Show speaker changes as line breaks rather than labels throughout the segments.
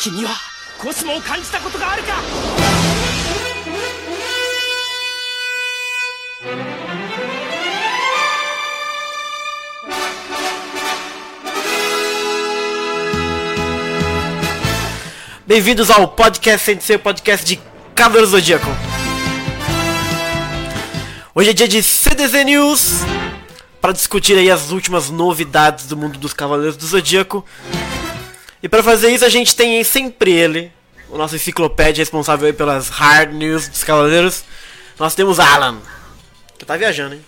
君はコスモを感じたことがあるか Bem-vindos ao podcast sem ser podcast de Cavaleiro Zodíaco. Hoje é dia de CDZ News para discutir aí as últimas novidades do mundo dos Cavaleiros do Zodíaco. E para fazer isso a gente tem aí sempre ele, o nosso enciclopédia responsável aí pelas hard news dos Cavaleiros. Nós temos Alan, que tá viajando, hein?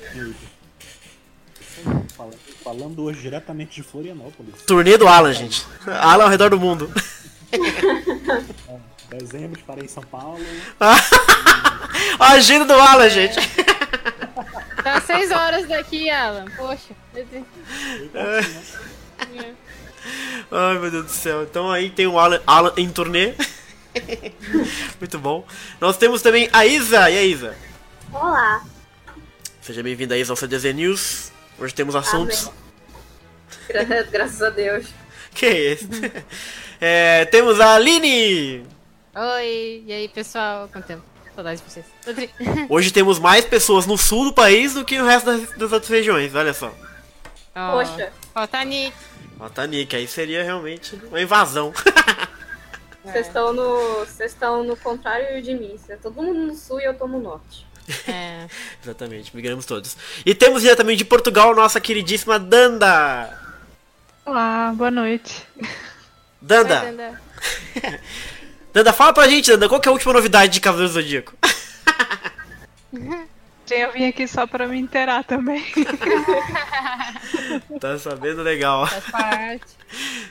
Falando hoje diretamente de Florianópolis.
Turnê do Alan, gente. Alan ao redor do mundo.
É, dezembro estarei em São Paulo.
a agenda do Alan, gente.
Tá seis horas daqui, Alan. Poxa.
É. Ai meu Deus do céu. Então aí tem o Alan, Alan em turnê. Muito bom. Nós temos também a Isa. E a Isa?
Olá.
Seja bem-vinda, Isa, ao CDZ News. Hoje temos assuntos.
Gra graças a Deus.
Que é esse? É, temos a Aline.
Oi, e aí pessoal? Quanto tempo? Saudades de vocês.
Hoje temos mais pessoas no sul do país do que no resto das, das outras regiões, olha só.
Oh.
Poxa.
Ó, tá Nick.
Tá Nick, aí seria realmente uma invasão.
Vocês estão no. Vocês estão no contrário de mim. Cês- Todo mundo no sul e eu tô no norte.
É.
Exatamente, migramos todos. E temos diretamente de Portugal nossa queridíssima Danda.
Olá, boa noite.
Danda,
Vai, Danda.
Danda, fala pra gente, Danda, qual que é a última novidade de Cavaleiro Zodíaco?
Sim, eu vim aqui só pra me inteirar também.
tá sabendo legal.
Faz parte.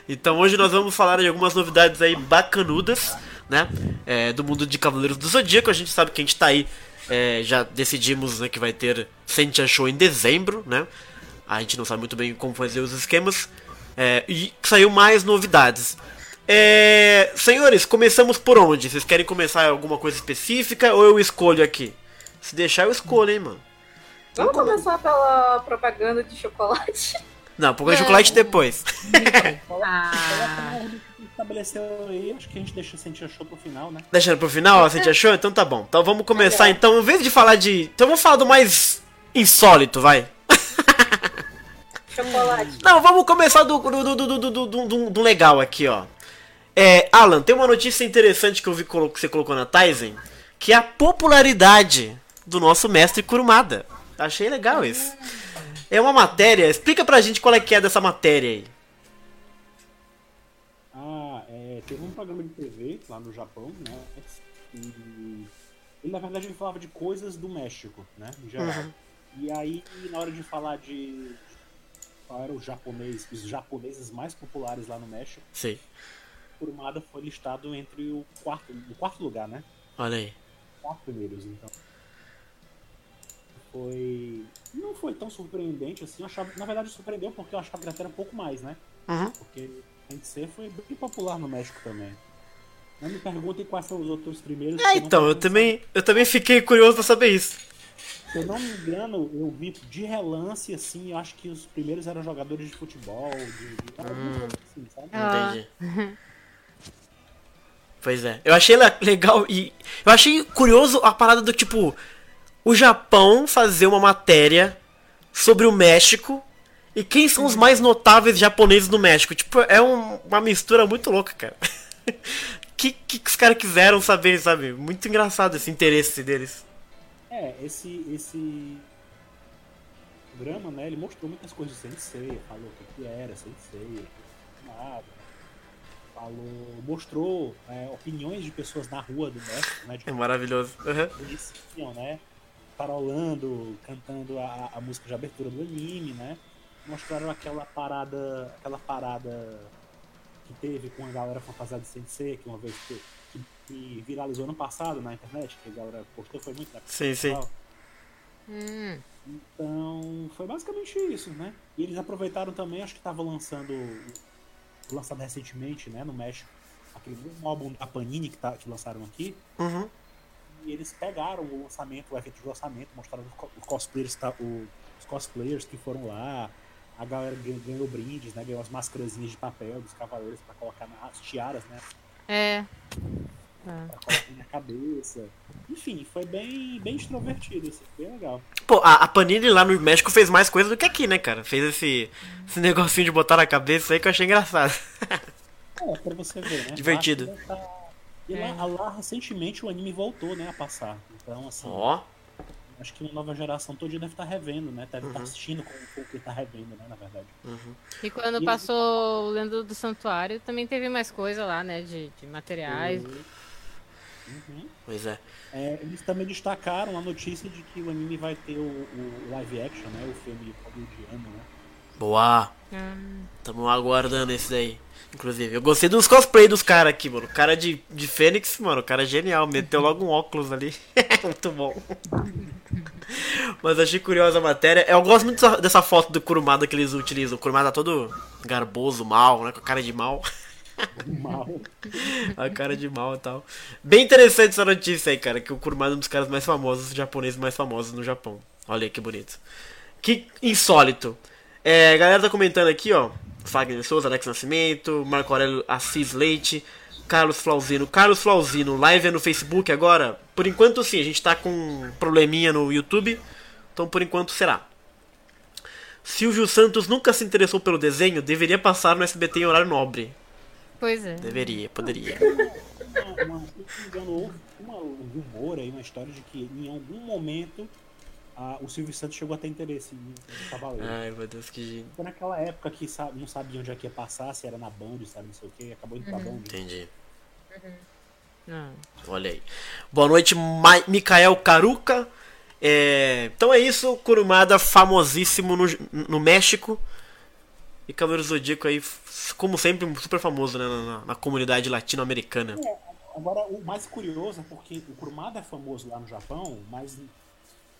Então hoje nós vamos falar de algumas novidades aí bacanudas, né? É, do mundo de Cavaleiros do Zodíaco. A gente sabe que a gente tá aí, é, já decidimos né, que vai ter Sentia Show em dezembro, né? A gente não sabe muito bem como fazer os esquemas. É, e saiu mais novidades. É, senhores, começamos por onde? Vocês querem começar alguma coisa específica ou eu escolho aqui? Se deixar, eu escolho, hein, mano.
Vamos começar pela propaganda de chocolate.
Não, porque o chocolate depois.
Ah.
Estabeleceu aí, acho que a gente deixa sentir show pro final, né?
Deixando pro final, te achou? Então tá bom. Então vamos começar então, em vez de falar de. Então vamos falar do mais insólito, vai.
Chocolate.
Não, vamos começar do, do, do, do, do, legal aqui, ó. É, Alan, tem uma notícia interessante que eu vi que você colocou na Tizen, que é a popularidade do nosso mestre Kurumada. Achei legal isso. É uma matéria, explica pra gente qual é que é dessa matéria aí.
Ah, é, teve um programa de TV lá no Japão, né? E ele, na verdade, ele falava de coisas do México, né? Em geral.
Uhum.
E aí, na hora de falar de qual era o japonês, os japoneses mais populares lá no México,
Sei.
Kurumada foi listado entre o quarto, o quarto lugar, né?
Olha aí.
quatro primeiros, então. Foi. Não foi tão surpreendente assim. Eu achava... Na verdade, surpreendeu porque eu achava que até era um pouco mais, né?
Uhum.
Porque NC foi bem popular no México também. Não me perguntem quais são os outros primeiros.
É,
que
então, eu também, eu também fiquei curioso pra saber isso.
Se eu não me engano, eu vi de relance, assim, eu acho que os primeiros eram jogadores de futebol, de. de... coisa assim, sabe?
Ah.
Entendi. Pois é. Eu achei le- legal e. Eu achei curioso a parada do tipo. O Japão fazer uma matéria sobre o México e quem são os mais notáveis japoneses do México. Tipo, é um- uma mistura muito louca, cara. que, que que os caras quiseram saber, sabe? Muito engraçado esse interesse deles.
É, esse, esse programa, né, ele mostrou muitas coisas de Sensei, falou o que, era Sensei, nada, falou, mostrou é, opiniões de pessoas na rua do México, né,
É maravilhoso. Uhum.
eles né, parolando, cantando a, a música de abertura do anime, né, mostraram aquela parada, aquela parada que teve com a galera fantasiada de Sensei, que uma vez que, que, que viralizou ano passado na internet, que a galera postou, foi muito na
Sim, sim.
Hum.
então, foi basicamente isso, né? E eles aproveitaram também, acho que tava lançando, lançado recentemente, né, no México, aquele um álbum, a Panini, que, tá, que lançaram aqui,
Uhum.
E eles pegaram o lançamento, o evento de lançamento, mostraram os co- os cosplayers, tá, o- os cosplayers que foram lá, a galera ganhou, ganhou brindes, né, ganhou as máscarazinhas de papel dos cavaleiros pra colocar nas tiaras, né,
É.
pra colocar na cabeça. Enfim, foi bem, bem extrovertido, assim, bem legal.
Pô, a, a Panini lá no México fez mais coisa do que aqui, né, cara? Fez esse, esse negocinho de botar na cabeça aí que eu achei engraçado.
É, pra você ver, né?
Divertido.
Tá- E lá, lá, recentemente o anime voltou, né, a passar. Então, assim,
Ó,
acho que uma nova geração todo dia deve estar revendo, né? Deve
Uhum.
estar assistindo com o que tá revendo, né, na verdade.
E quando passou o Lendo do Santuário, também teve mais coisa lá, né? De, de materiais.
Uhum.
pois é.
É, eles também destacaram a notícia de que o anime vai ter o, o live action, né? O filme hollywoodiano, né?
Boa.
Hum.
Tamo aguardando esse daí. Inclusive, eu gostei dos cosplay dos caras aqui, mano. O cara de, de Fênix, mano, o cara é genial. Meteu logo um óculos ali. muito bom. Mas achei curiosa a matéria. Eu gosto muito dessa, dessa foto do Kurumada que eles utilizam. O Kurumada todo garboso, mal, né? Com a cara de mal.
Mal.
A cara de mal e tal. Bem interessante essa notícia aí, cara. Que o Kurumada é um dos caras mais famosos, japoneses mais famosos no Japão. Olha aí que bonito. Que insólito. É, a galera tá comentando aqui, ó. Fagner Souza, Alex Nascimento, Marco Aurélio Assis Leite, Carlos Flauzino. Carlos Flauzino, live é no Facebook agora? Por enquanto sim, a gente tá com um probleminha no YouTube. Então por enquanto será. Silvio Santos nunca se interessou pelo desenho, deveria passar no SBT em horário nobre.
Pois é.
Deveria, poderia.
Uma, uma, se não me engano, houve uma, um rumor aí, uma história de que em algum momento ah, o Silvio Santos chegou a ter interesse em, em Cavaleiro.
Ai meu Deus, que.
Foi naquela época que sabe, não sabia onde é que ia passar, se era na Band, sabe, não sei o que, acabou indo pra Band.
Entendi.
Não.
Olha aí. Boa noite, Ma Mikael Caruca. É, Então é isso, Kurumada famosíssimo no, no México. E Cavaleiro Zodíaco aí, como sempre, super famoso né, na, na comunidade latino-americana.
Agora, o mais curioso é porque o Kurumada é famoso lá no Japão, mas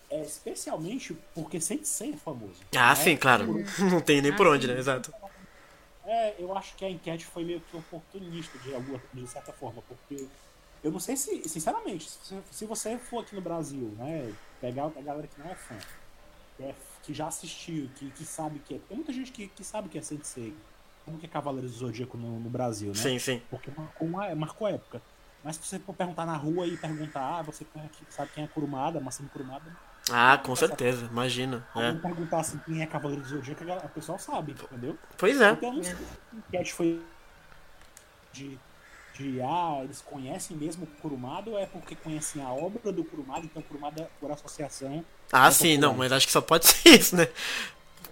é especialmente porque Sensei é famoso.
Ah,
né?
sim, claro. Não tem nem por onde, né? Exato.
É, eu acho que a enquete foi meio que oportunista de, alguma, de certa forma, porque eu não sei se, sinceramente, se, se você for aqui no Brasil, né, pegar a galera que não é fã, que, é- que já assistiu, que, que sabe que é. Tem muita gente que, que sabe que é Sensei, como que é Cavaleiros do Zodíaco no, no Brasil, né?
Sim, sim.
Porque marcou, uma, marcou época. Mas se você for perguntar na rua e perguntar, ah, você sabe quem é Kurumada, Massimo Kurumada,
Ah, com certeza, imagina.
alguém
É.
perguntar assim quem é Cavaleiro do Zodíaco, a pessoal sabe, entendeu?
Pois é.
Então, se a enquete foi de, de ah, eles conhecem mesmo o Kurumada ou é porque conhecem a obra do Kurumada, então Kurumada por associação.
Ah,
é
sim,
popular.
não, mas acho que só pode ser isso, né?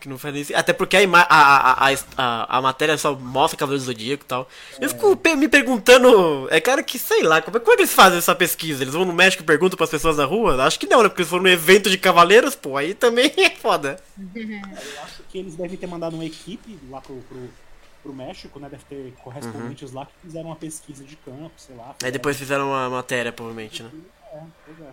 Que não faz nem Até porque a, a, a, a, a, matéria só mostra Cavaleiro do Zodíaco e tal. Eu fico me perguntando. É cara que, sei lá, como é, como é que eles fazem essa pesquisa? Eles vão no México e perguntam pras pessoas na rua? Acho que não, né? Porque eles foram no evento de cavaleiros, pô, aí também é foda.
Eu acho que eles devem ter mandado uma equipe lá pro, pro, pro México, né? Deve ter correspondentes lá que fizeram uma pesquisa de campo, sei lá.
Aí
fizeram-
depois fizeram uma matéria, provavelmente, né?
É, pois é.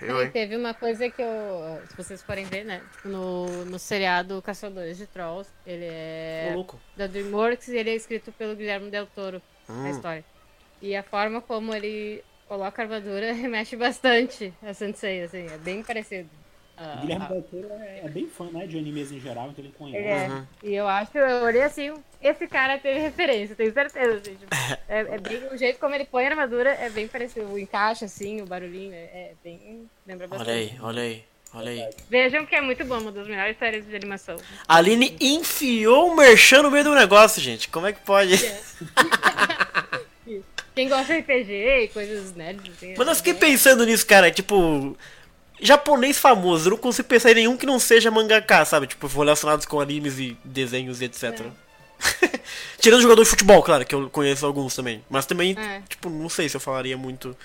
Eu, hein?
teve uma coisa que eu. Se vocês forem ver, né? Tipo, no, no seriado Caçadores de Trolls, ele é
louco.
da Dreamworks e ele é escrito pelo Guilherme Del Toro, a
Hum.
história. E a forma como ele coloca a armadura remete bastante a Sensei, assim, é bem parecido. Ah,
O Guilherme
ah,
Del Toro é, é bem fã, né? De animes em geral, então ele conhece.
é.
Uhum.
E eu acho, eu olhei assim, esse cara teve referência, tenho certeza. Assim, tipo, é, é bem, o jeito como ele põe a armadura é bem parecido. O encaixe, assim, o barulhinho, é, é bem. Lembra bastante.
Olha aí, olha aí, olha aí.
Vejam que é muito bom, uma das melhores séries de animação.
A Aline enfiou o merchan no meio do negócio, gente. Como é que pode?
Quem gosta de RPG e coisas nerds, assim.
Mas eu
é
fiquei pensando nisso, cara, tipo. Japonês famoso, eu não consigo pensar em nenhum que não seja mangaka, sabe? Tipo, relacionados com animes e desenhos e etc. Tirando jogador de futebol, claro, que eu conheço alguns também. Mas também,
É.
tipo, não sei se eu falaria muito.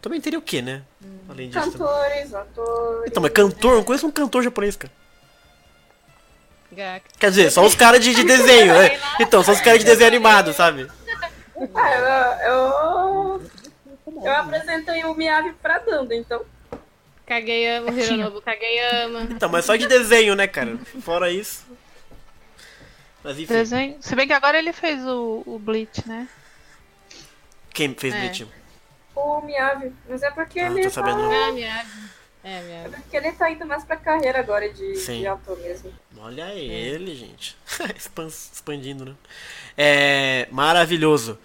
Também teria o quê, né? Além disso. também.
Cantores, atores.
Então, mas cantor, eu não conheço um cantor japonês, cara.
Gak.
Quer dizer, só os caras de, de desenho, né? Então, só os caras de desenho animado, sabe?
Ah, eu, eu, eu apresentei o Miyavi pra Danda, então.
Kageyama, o Hironobu Kageyama.
Então, mas só de desenho, né, cara? Fora isso. Mas enfim,
Desenho. Se bem que agora ele fez o, o Bleach, né?
quem fez
É.
Bleach?
O Miyavi. Mas é porque
Ah,
ele
tô sabendo.
tá.
Ah, Miyagi. É,
É
Miyagi.
porque ele tá indo mais pra carreira agora de,
Sim.
de ator mesmo.
Olha ele, gente. Expandindo, né? É. Maravilhoso.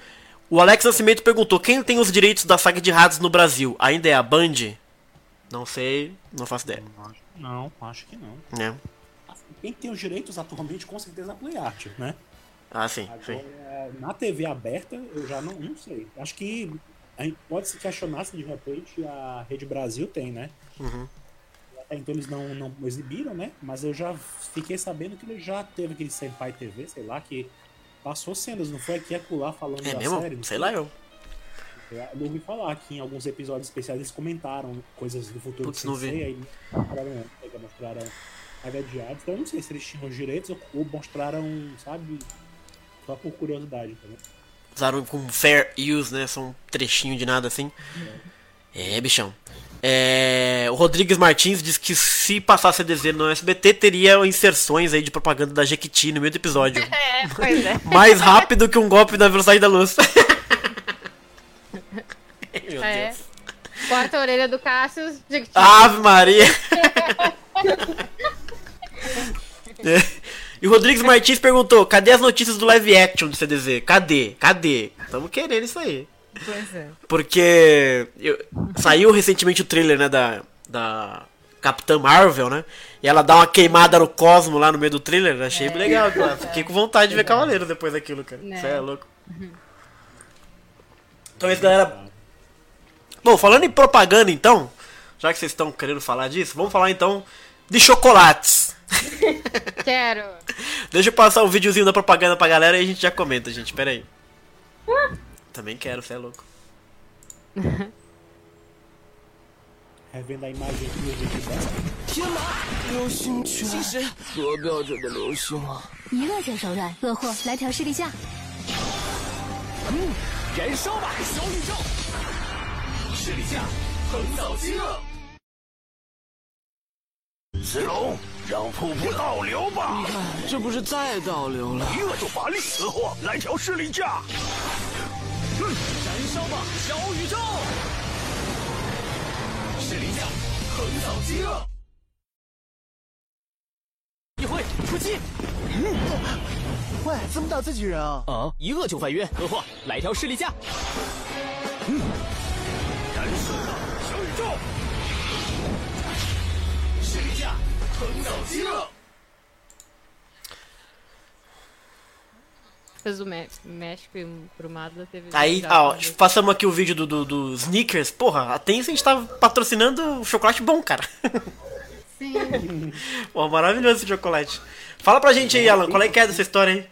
O Alex Nascimento perguntou: quem tem os direitos da saga de Hades no Brasil? Ainda é a Band? Não sei, não faço ideia.
Não, acho que não.
Né?
Quem tem os direitos atualmente, com certeza, é a Play Art, né?
Ah, sim, sim.
Agora, na TV aberta, eu já não, não sei. Acho que a gente pode se questionar se de repente a Rede Brasil tem, né?
Uhum.
Até então eles não, não exibiram, né? Mas eu já fiquei sabendo que ele já teve aquele Senpai TV, sei lá, que passou cenas, não foi aqui e acolá falando
É
da
mesmo?
série.
Sei
foi?
lá eu.
Eu ouvi falar que em alguns episódios especiais eles comentaram coisas do futuro
Putz,
do. Sensei, aí mostraram, pega- mostraram a de Hades. Então eu não sei se eles tinham os direitos ou, ou mostraram, sabe, só por curiosidade, entendeu?
Usaram com fair use, né? Só um trechinho de nada assim. É, bichão. É, o Rodrigues Martins diz que se passasse a DZ no SBT, teria inserções aí de propaganda da Jequiti no meio do episódio.
É, pois é.
Mais rápido que um golpe na velocidade da luz. Meu
É.
Deus.
Corta a orelha do Cassius. Jequiti.
Ave Maria! É. E o Rodrigues Martins perguntou: cadê as notícias do live action do CDZ? Cadê? Cadê? Estamos querendo isso aí.
Pois é.
Porque eu- saiu recentemente o trailer, né, da, da Capitã Marvel, né? E ela dá uma queimada no cosmo lá no meio do trailer. Achei legal, cara. Fiquei com vontade de ver Cavaleiro depois daquilo, cara.
Né.
Isso é louco. Então, isso, galera. Bom, falando em propaganda, então, já que vocês estão querendo falar disso, vamos falar então de chocolates.
Quero.
Deixa eu passar o videozinho da propaganda pra galera e a gente já comenta, gente. Pera aí. Também quero, você é louco.
Revendo a imagem aqui do vídeo dessa.
天哪！流星拳，其实多标准的流星啊！
一个就手软，恶货来条视力架。
燃烧吧，小宇宙！ 视力架，横扫饥饿。子龙，让瀑布倒流吧！你看，这不是再倒流了？一饿就乏力，死货来条势力架。嗯，燃烧吧，小宇宙！势力架，横扫饥饿。一挥出击！
嗯喂，怎么打自己人啊！
啊！一饿就犯晕，何况来条势力架。嗯，架，横扫饥饿。
Fez o Mé- México e pro Mazda teve.
Aí,
já
ó,
fez-
passamos aqui o vídeo do, do, do Snickers. Porra, a Tencent tá patrocinando chocolate bom, cara.
Sim.
Pô, maravilhoso esse chocolate. Fala pra gente aí, Alan, qual é que é dessa história aí?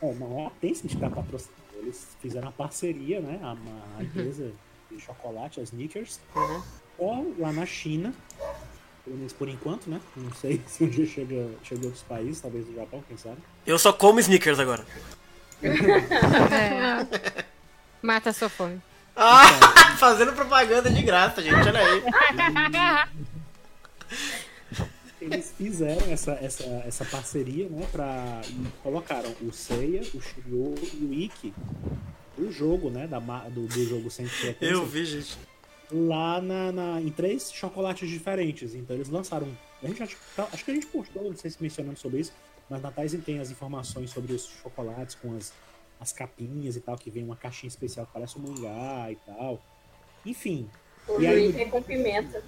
É, não é a Tencent que tá patrocinando. Eles fizeram uma parceria, né? A, a empresa de chocolate, a Snickers, com lá na China. pelo menos por enquanto, né? Não sei se um dia chega, chega a outros países, talvez do Japão, quem sabe.
Eu só como Snickers agora.
É. Mata a sua fome.
Ah, fazendo propaganda de graça, gente, olha aí.
Eles fizeram essa, essa, essa parceria, né? Pra, e colocaram o Seiya, o Shiryu e o Ikki do jogo, né? Da, do, do jogo sem
Eu vi, gente.
Lá na, na- em três chocolates diferentes. Então eles lançaram. A gente acho, tá- acho que a gente postou, não sei se mencionando sobre isso, mas na Tyson tem as informações sobre os chocolates com as, as capinhas e tal, que vem uma caixinha especial que parece um mangá e tal. Enfim.
O
E aí-
é com pimenta.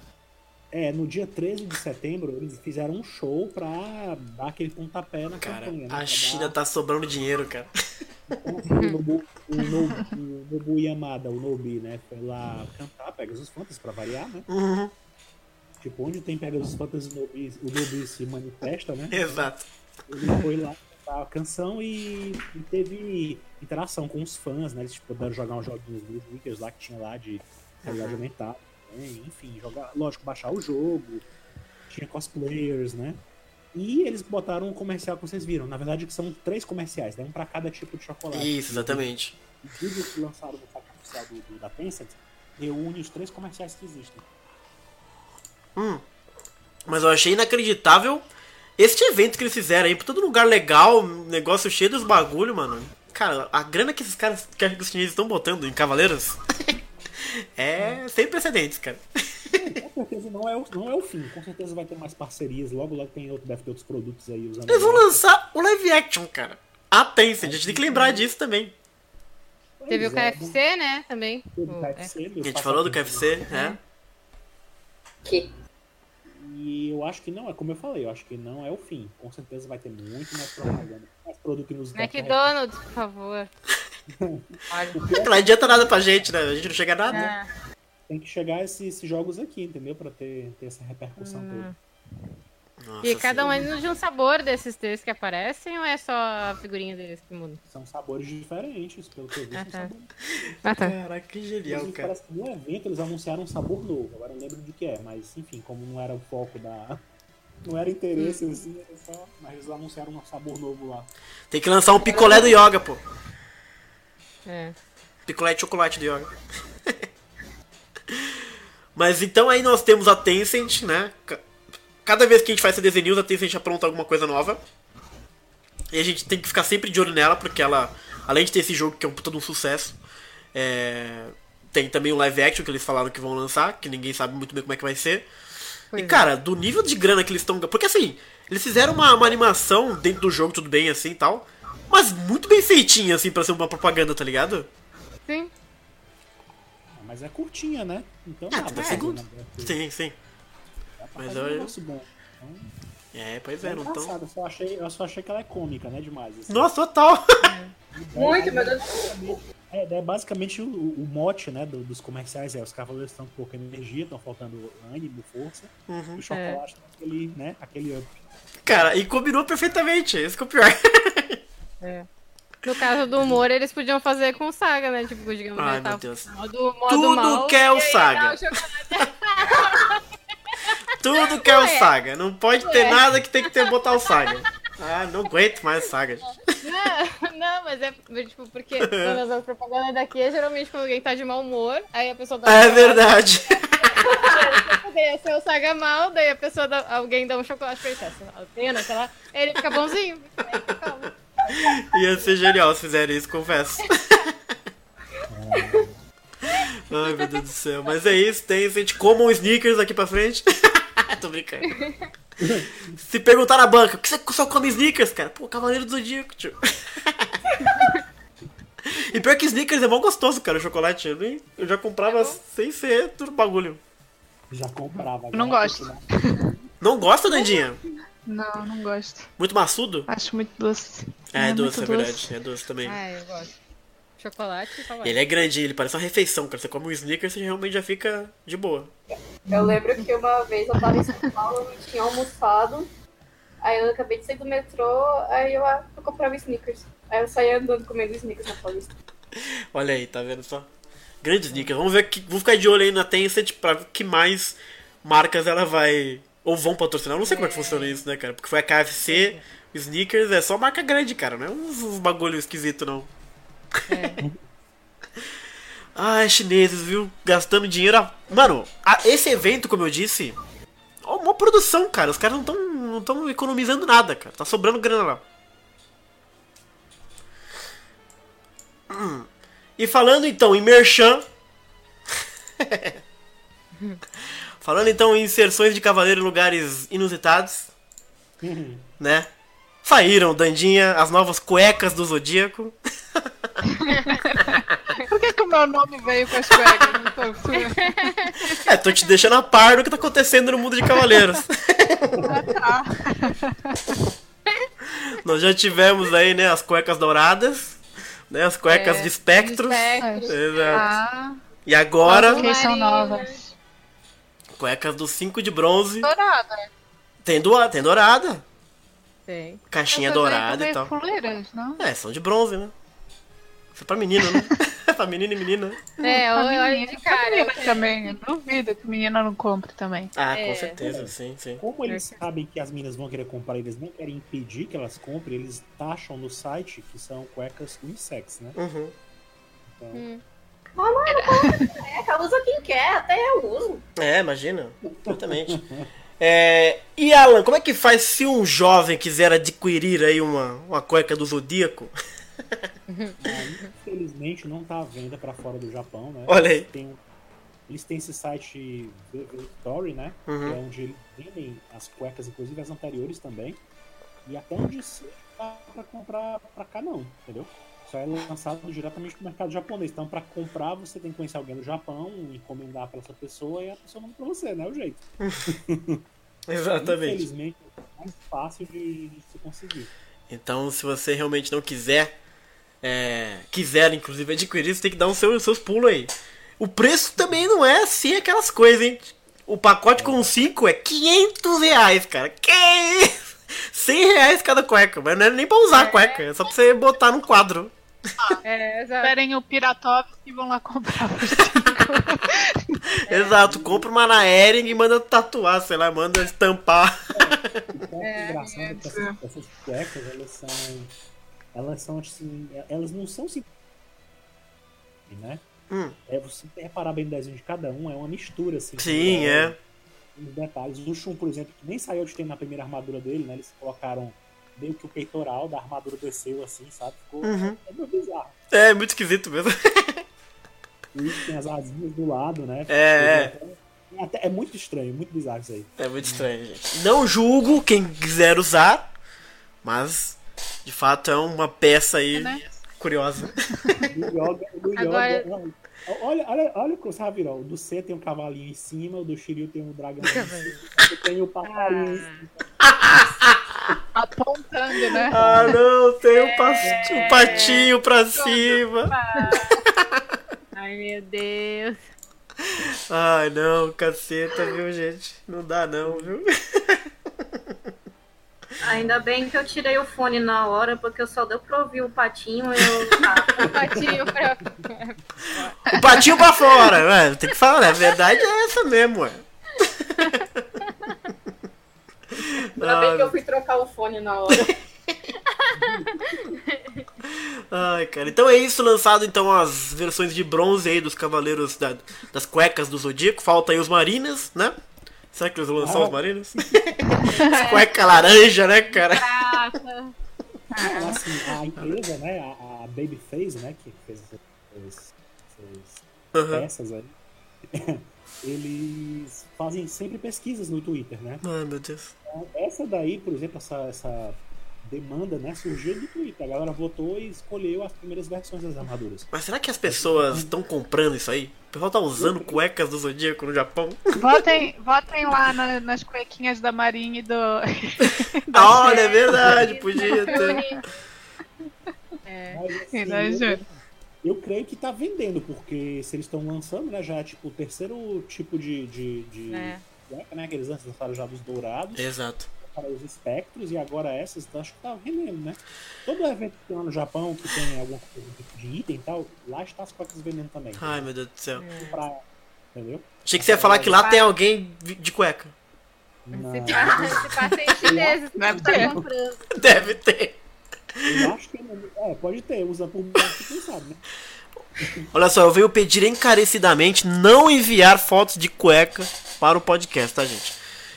É, no dia 13 de setembro, eles fizeram um show pra dar aquele pontapé na
Cara,
campanha. né? Pra
a
dar-
China tá sobrando dinheiro, cara.
O Nobu, o Nobu, o Nobu Yamada, o Nobi, né? Foi lá cantar Pegasus Fantasy pra variar, né?
Uhum,
Tipo, onde tem Pegasus Fantasy, o Nobi, o Nobi se manifesta, né?
exato.
Ele foi lá cantar a canção e, e teve interação com os fãs, né? Eles tipo, puderam jogar uns joguinhos dos Sneakers lá que tinha lá de realidade aumentada. né? Enfim, jogar, lógico, baixar o jogo. Tinha cosplayers, né? E eles botaram um comercial que vocês viram. Na verdade, que são três comerciais, né? Um pra cada tipo de chocolate.
Isso, exatamente.
O vídeo que lançaram no site oficial do, do- da Tencent reúne os três comerciais que existem.
Mas eu achei inacreditável este evento que eles fizeram aí, por todo lugar legal, negócio cheio dos bagulho, mano. Cara, a grana que esses caras, que os chineses estão botando em Cavaleiros É sem precedentes, cara.
Com certeza não é, o, não é o fim. Com certeza vai ter mais parcerias. Logo, logo tem outro, deve ter outros produtos aí usando.
Eles vão lançar o live action, cara. A Tencent, a gente tem que lembrar disso também.
Teve o
é,
KFC, né? Também.
Teve
O-
o
é.
KFC,
A gente falou do KFC, é.
Que
E eu acho que não, é como eu falei, eu acho que não é o fim. Com certeza vai ter muito mais propaganda, mais produto inusitado.
McDonald's, por favor. Olha.
Não adianta nada pra gente, né? A gente não chega a nada.
Ah,
Tem que chegar esses, esses jogos aqui, entendeu? Pra ter, ter essa repercussão
Hum.
toda.
Nossa
E cada um é de um sabor desses três que aparecem ou é só a figurinha deles que muda?
São sabores diferentes, pelo que eu vi.
Ah,
são
tá. Ah, tá.
Caraca, que genial,
Inclusive,
cara.
parece que no evento eles anunciaram um sabor novo. Agora eu não lembro de que é, mas enfim, como não era o foco da. Não era interesse
Hum.
assim, era só. Mas eles anunciaram um sabor novo lá.
Tem que lançar um picolé do Yoga, pô.
É.
Picolé de chocolate do Yoga. Mas então aí nós temos a Tencent, né? Ca- Cada vez que a gente faz CD News, a Tencent apronta alguma coisa nova. E a gente tem que ficar sempre de olho nela, porque ela, além de ter esse jogo que é um puta de um sucesso, é, tem também o live action que eles falaram que vão lançar, que ninguém sabe muito bem como é que vai ser.
Pois
e
é.
cara, do nível de grana que eles estão. Porque assim, eles fizeram uma, uma animação dentro do jogo, tudo bem assim e tal. Mas muito bem feitinha, assim, pra ser uma propaganda, tá ligado?
Sim.
Ah, Mas é curtinha, né? Então
Ah,
dá
30
pra fazer,
segundos.
né?
Sim, sim. Mas
um
eu-
negócio bom.
É, pois
É
é, não tão.
eu só achei, eu só achei que ela é cômica, né? Demais. assim.
Nossa, total!
muito, meu Deus.
É, é basicamente o, o mote né, do- dos comerciais é os cavaleiros estão com pouca energia, estão faltando ânimo, força.
Uhum.
E o chocolate tem aquele, né, aquele up.
Cara, e combinou perfeitamente, esse que é o pior.
É. No caso do humor, eles podiam fazer com saga, né? Tipo, digamos,
Ai,
né,
meu
tá
Deus.
Modo, modo
Tudo
mal,
que é o Saga.
o chocolate.
Tudo que é o. Saga. Não pode ter
Ué.
nada que tem que ter botar o Saga. Ah, não aguento mais Saga.
Não, não, mas é tipo, porque quando as propagandas daqui é geralmente quando alguém tá de mau humor, aí a pessoa dá um
É verdade.
Daí se o saga mal, daí a pessoa dá, alguém dá um chocolate pra ele, tá, pena, sei lá, ele fica bonzinho. Aí fica calmo.
Ia ser genial se fizerem isso, confesso. Ai, meu Deus do céu. Mas é isso, tem gente comam sneakers aqui pra frente. Tô brincando. Se perguntar na banca, por que você só come sneakers, cara? Pô, Cavaleiro do Zodíaco, tio. E pior que sneakers é mó gostoso, cara, o chocolate. Eu, nem, eu já comprava sem ser tudo bagulho.
Já comprava.
Não gosto.
Não gosta, Dandinha?
Não, não gosto.
Muito maçudo?
Acho muito doce.
É, doce, é verdade. É doce também.
Ah, eu gosto. Chocolate e chocolate.
Ele é grande, ele parece uma refeição, cara. Você come um sneakers e realmente já fica de boa.
Eu lembro que uma vez eu tava em São Paulo, eu não tinha almoçado. Aí eu acabei de sair do metrô, aí eu, ah, eu comprava sneakers. Aí eu saía andando comendo sneakers na Paulista.
Olha aí, tá vendo só? Grandes sneakers. Vamos ver que. Vou ficar de olho aí na Tencent pra ver que mais marcas ela vai. Ou vão patrocinar. Eu não sei como é que funciona isso, né, cara? Porque foi a KFC, Sneakers, é só marca grande, cara. Não é uns, uns bagulho esquisito, não.
É.
Ai, chineses, viu? Gastando dinheiro. a- Mano, a- esse evento, como eu disse, é uma produção, cara. Os caras não estão não tão economizando nada, cara. Tá sobrando grana lá. Hum. E falando então em Merchan. falando então em inserções de cavaleiro em lugares inusitados, né? Saíram, Dandinha, as novas cuecas do Zodíaco.
Por que, que o meu nome veio com as cuecas?
É, tô te deixando a par do que tá acontecendo no mundo de cavaleiros.
Ah, tá.
Nós já tivemos aí, né, as cuecas douradas, né, as cuecas
É,
de espectros.
espectros.
Exato.
Ah,
E agora,
ok, são novas.
Cuecas do 5 de bronze.
Dourada.
Tem, do, tem dourada,
Tem.
caixinha dourada e tal.
fuleiras, não?
É, são de bronze, né? Isso é pra menino, né? pra menino e menina.
É, olha olha
menina,
de cara.
menina também. Eu duvido que menina não compre também.
Ah,
É.
com certeza, sim, sim.
Como eles sabem que as meninas vão querer comprar, eles não querem impedir que elas comprem, eles taxam no site que são cuecas unissex, né?
Uhum.
Então,
Hum.
É, ela usa quem quer, até eu uso.
É, imagina. Exatamente. É, e Alan, como é que faz se um jovem quiser adquirir aí uma, uma cueca do Zodíaco?
infelizmente não tá à venda pra fora do Japão, né?
Olha aí.
Tem, Eles têm esse site Victory, né?
Uhum.
Que é onde eles vendem as cuecas, inclusive as anteriores também. E até onde se dá pra comprar pra cá não, entendeu? Só é lançado diretamente pro mercado japonês. Então, pra comprar, você tem que conhecer alguém do Japão, encomendar pra essa pessoa e a pessoa manda pra você, né? É o jeito.
Exatamente.
Infelizmente, é mais fácil de, de se conseguir.
Então, se você realmente não quiser, é, quiser inclusive adquirir, você tem que dar os seus, seus pulos aí. O preço também não é assim aquelas coisas, hein? O pacote com 5 é 500 reais, cara. Que isso? 100 reais cada cueca, mas não é nem pra usar a cueca, é só pra você botar num quadro.
É, exato.
Esperem o Piratovski e vão lá comprar por cinco.
Exato, compra uma na Ering e manda tatuar, sei lá, manda estampar.
O que é engraçado é que essas, essas cuecas, elas são. Elas são assim. Elas não são simplesmente. Né?
Hum.
É, você reparar bem o desenho de cada um, é uma mistura, assim.
Sim, é.
Os detalhes. O Shun, por exemplo, que nem saiu de ter na primeira armadura dele, né? Eles colocaram meio que o peitoral da armadura desceu, assim, sabe? Ficou
Uhum.
é meio bizarro.
É, muito esquisito mesmo.
E tem as asinhas do lado, né?
É,
é. Até- é muito estranho, muito bizarro isso aí.
É muito estranho, gente. Não julgo quem quiser usar, mas de fato é uma peça aí
Né?
curiosa.
No yoga, yoga,
Agora-
olha, olha, olha, olha o que você virar. O do C tem um cavalinho em cima, o do Shiryu tem um dragão em cima, tem o passarinho em cima.
Apontando, né?
Ah, não, tem um, pa- um patinho pra cima.
Ai, meu Deus.
Ai, não, caceta, viu, gente? Não dá não, viu?
Ainda bem que eu tirei o fone na hora, porque eu só deu pra ouvir o patinho e eu. Ah,
O patinho pra.
O patinho pra fora, ué, tem que falar, né? A verdade é essa mesmo, ué.
Ainda bem que eu fui trocar o fone na hora.
Ai, cara. Então é isso, lançado então as versões de bronze aí dos Cavaleiros da- das cuecas do Zodíaco. Falta aí os Marinas, né? Será que eles vão lançar os Marinas? As cuecas laranja, né, cara?
Prata.
Então, assim, a empresa, né, a, a Babyface, né, que fez essas, essas
Aham.
peças aí, eles fazem sempre pesquisas no Twitter, né?
Ai, meu Deus.
Então, essa daí, por exemplo, essa, essa demanda, né, surgiu do Twitter. A galera votou e escolheu as primeiras versões das armaduras.
Mas será que as pessoas estão comprando isso aí? O pessoal tá usando cuecas do Zodíaco no Japão?
Votem, votem lá na- nas cuequinhas da Marinha e do.
Ah, Olha, é verdade, podia ter.
Mas, assim, eu, creio que tá vendendo, porque se eles estão lançando, né, já é tipo o terceiro tipo de, de, de
É.
cueca, né, que eles antes lançaram já dos dourados.
Exato.
para os espectros e agora essas, então acho que tá vendendo, né? Todo evento que tem lá no Japão que tem algum tipo de item e tal, lá está as cuecas vendendo também.
Ai, meu Deus do céu.
Pra, entendeu?
Achei que você ia falar que lá tem alguém de cueca.
Não,
Se passa, se passa em chineses que
Deve ter.
comprando.
Deve ter.
Eu acho que é, pode ter, usa por quem sabe, né?
Olha só, eu venho pedir encarecidamente não enviar fotos de cueca para o podcast, tá, gente?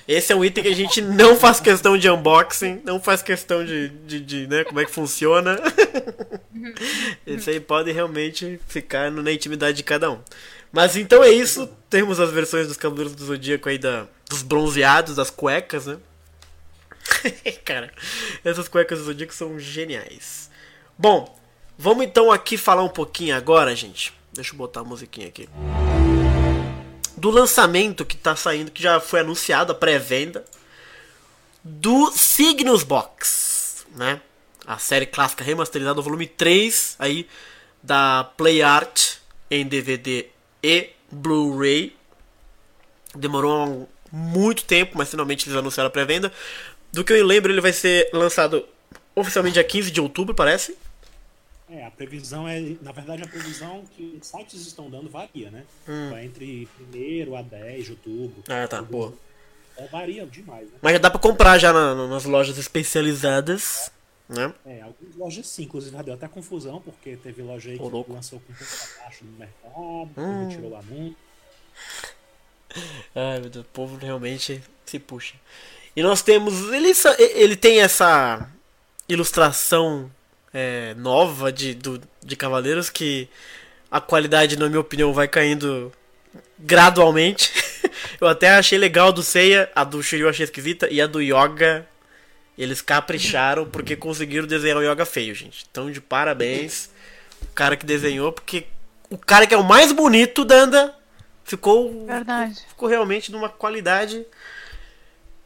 Esse é um item que a gente não faz questão de unboxing, não faz questão de, de, de, né, como é que funciona. Esse aí pode realmente ficar na intimidade de cada um. Mas então é isso, temos as versões dos Cavaleiros do Zodíaco aí da, dos bronzeados, das cuecas, né? Cara, essas cuecas do Zodíaco são geniais. Bom, vamos então aqui falar um pouquinho agora, gente. Deixa eu botar a musiquinha aqui. Do lançamento que tá saindo, que já foi anunciado a pré-venda do Signos Box, né? A série clássica remasterizada, volume 3 aí da Play Art em DVD e Blu-ray. Demorou muito tempo, mas finalmente eles anunciaram a pré-venda. Do que eu lembro, ele vai ser lançado oficialmente dia 15 de outubro, parece.
É, a previsão é, na verdade, a previsão que os sites estão dando varia, né? Vai entre 1 a 10 de outubro.
Ah, tá, boa.
É, varia demais, né?
Mas já dá pra comprar já na- nas lojas especializadas, né?
É, algumas lojas sim, inclusive já deu até confusão, porque teve loja aí
Ô,
que
louco.
lançou com preço abaixo no mercado, retirou o anúncio.
Ai, meu Deus, o povo realmente se puxa. E nós temos. Ele, ele tem essa ilustração é, nova de, do, de Cavaleiros que a qualidade, na minha opinião, vai caindo gradualmente. eu até achei legal a do Seiya, a do Shiryu eu achei esquisita, e a do Yoga. Eles capricharam porque conseguiram desenhar o Yoga feio, gente. Então, de parabéns. O cara que desenhou, porque o cara que é o mais bonito, Danda, ficou.
Verdade.
Ficou realmente numa qualidade.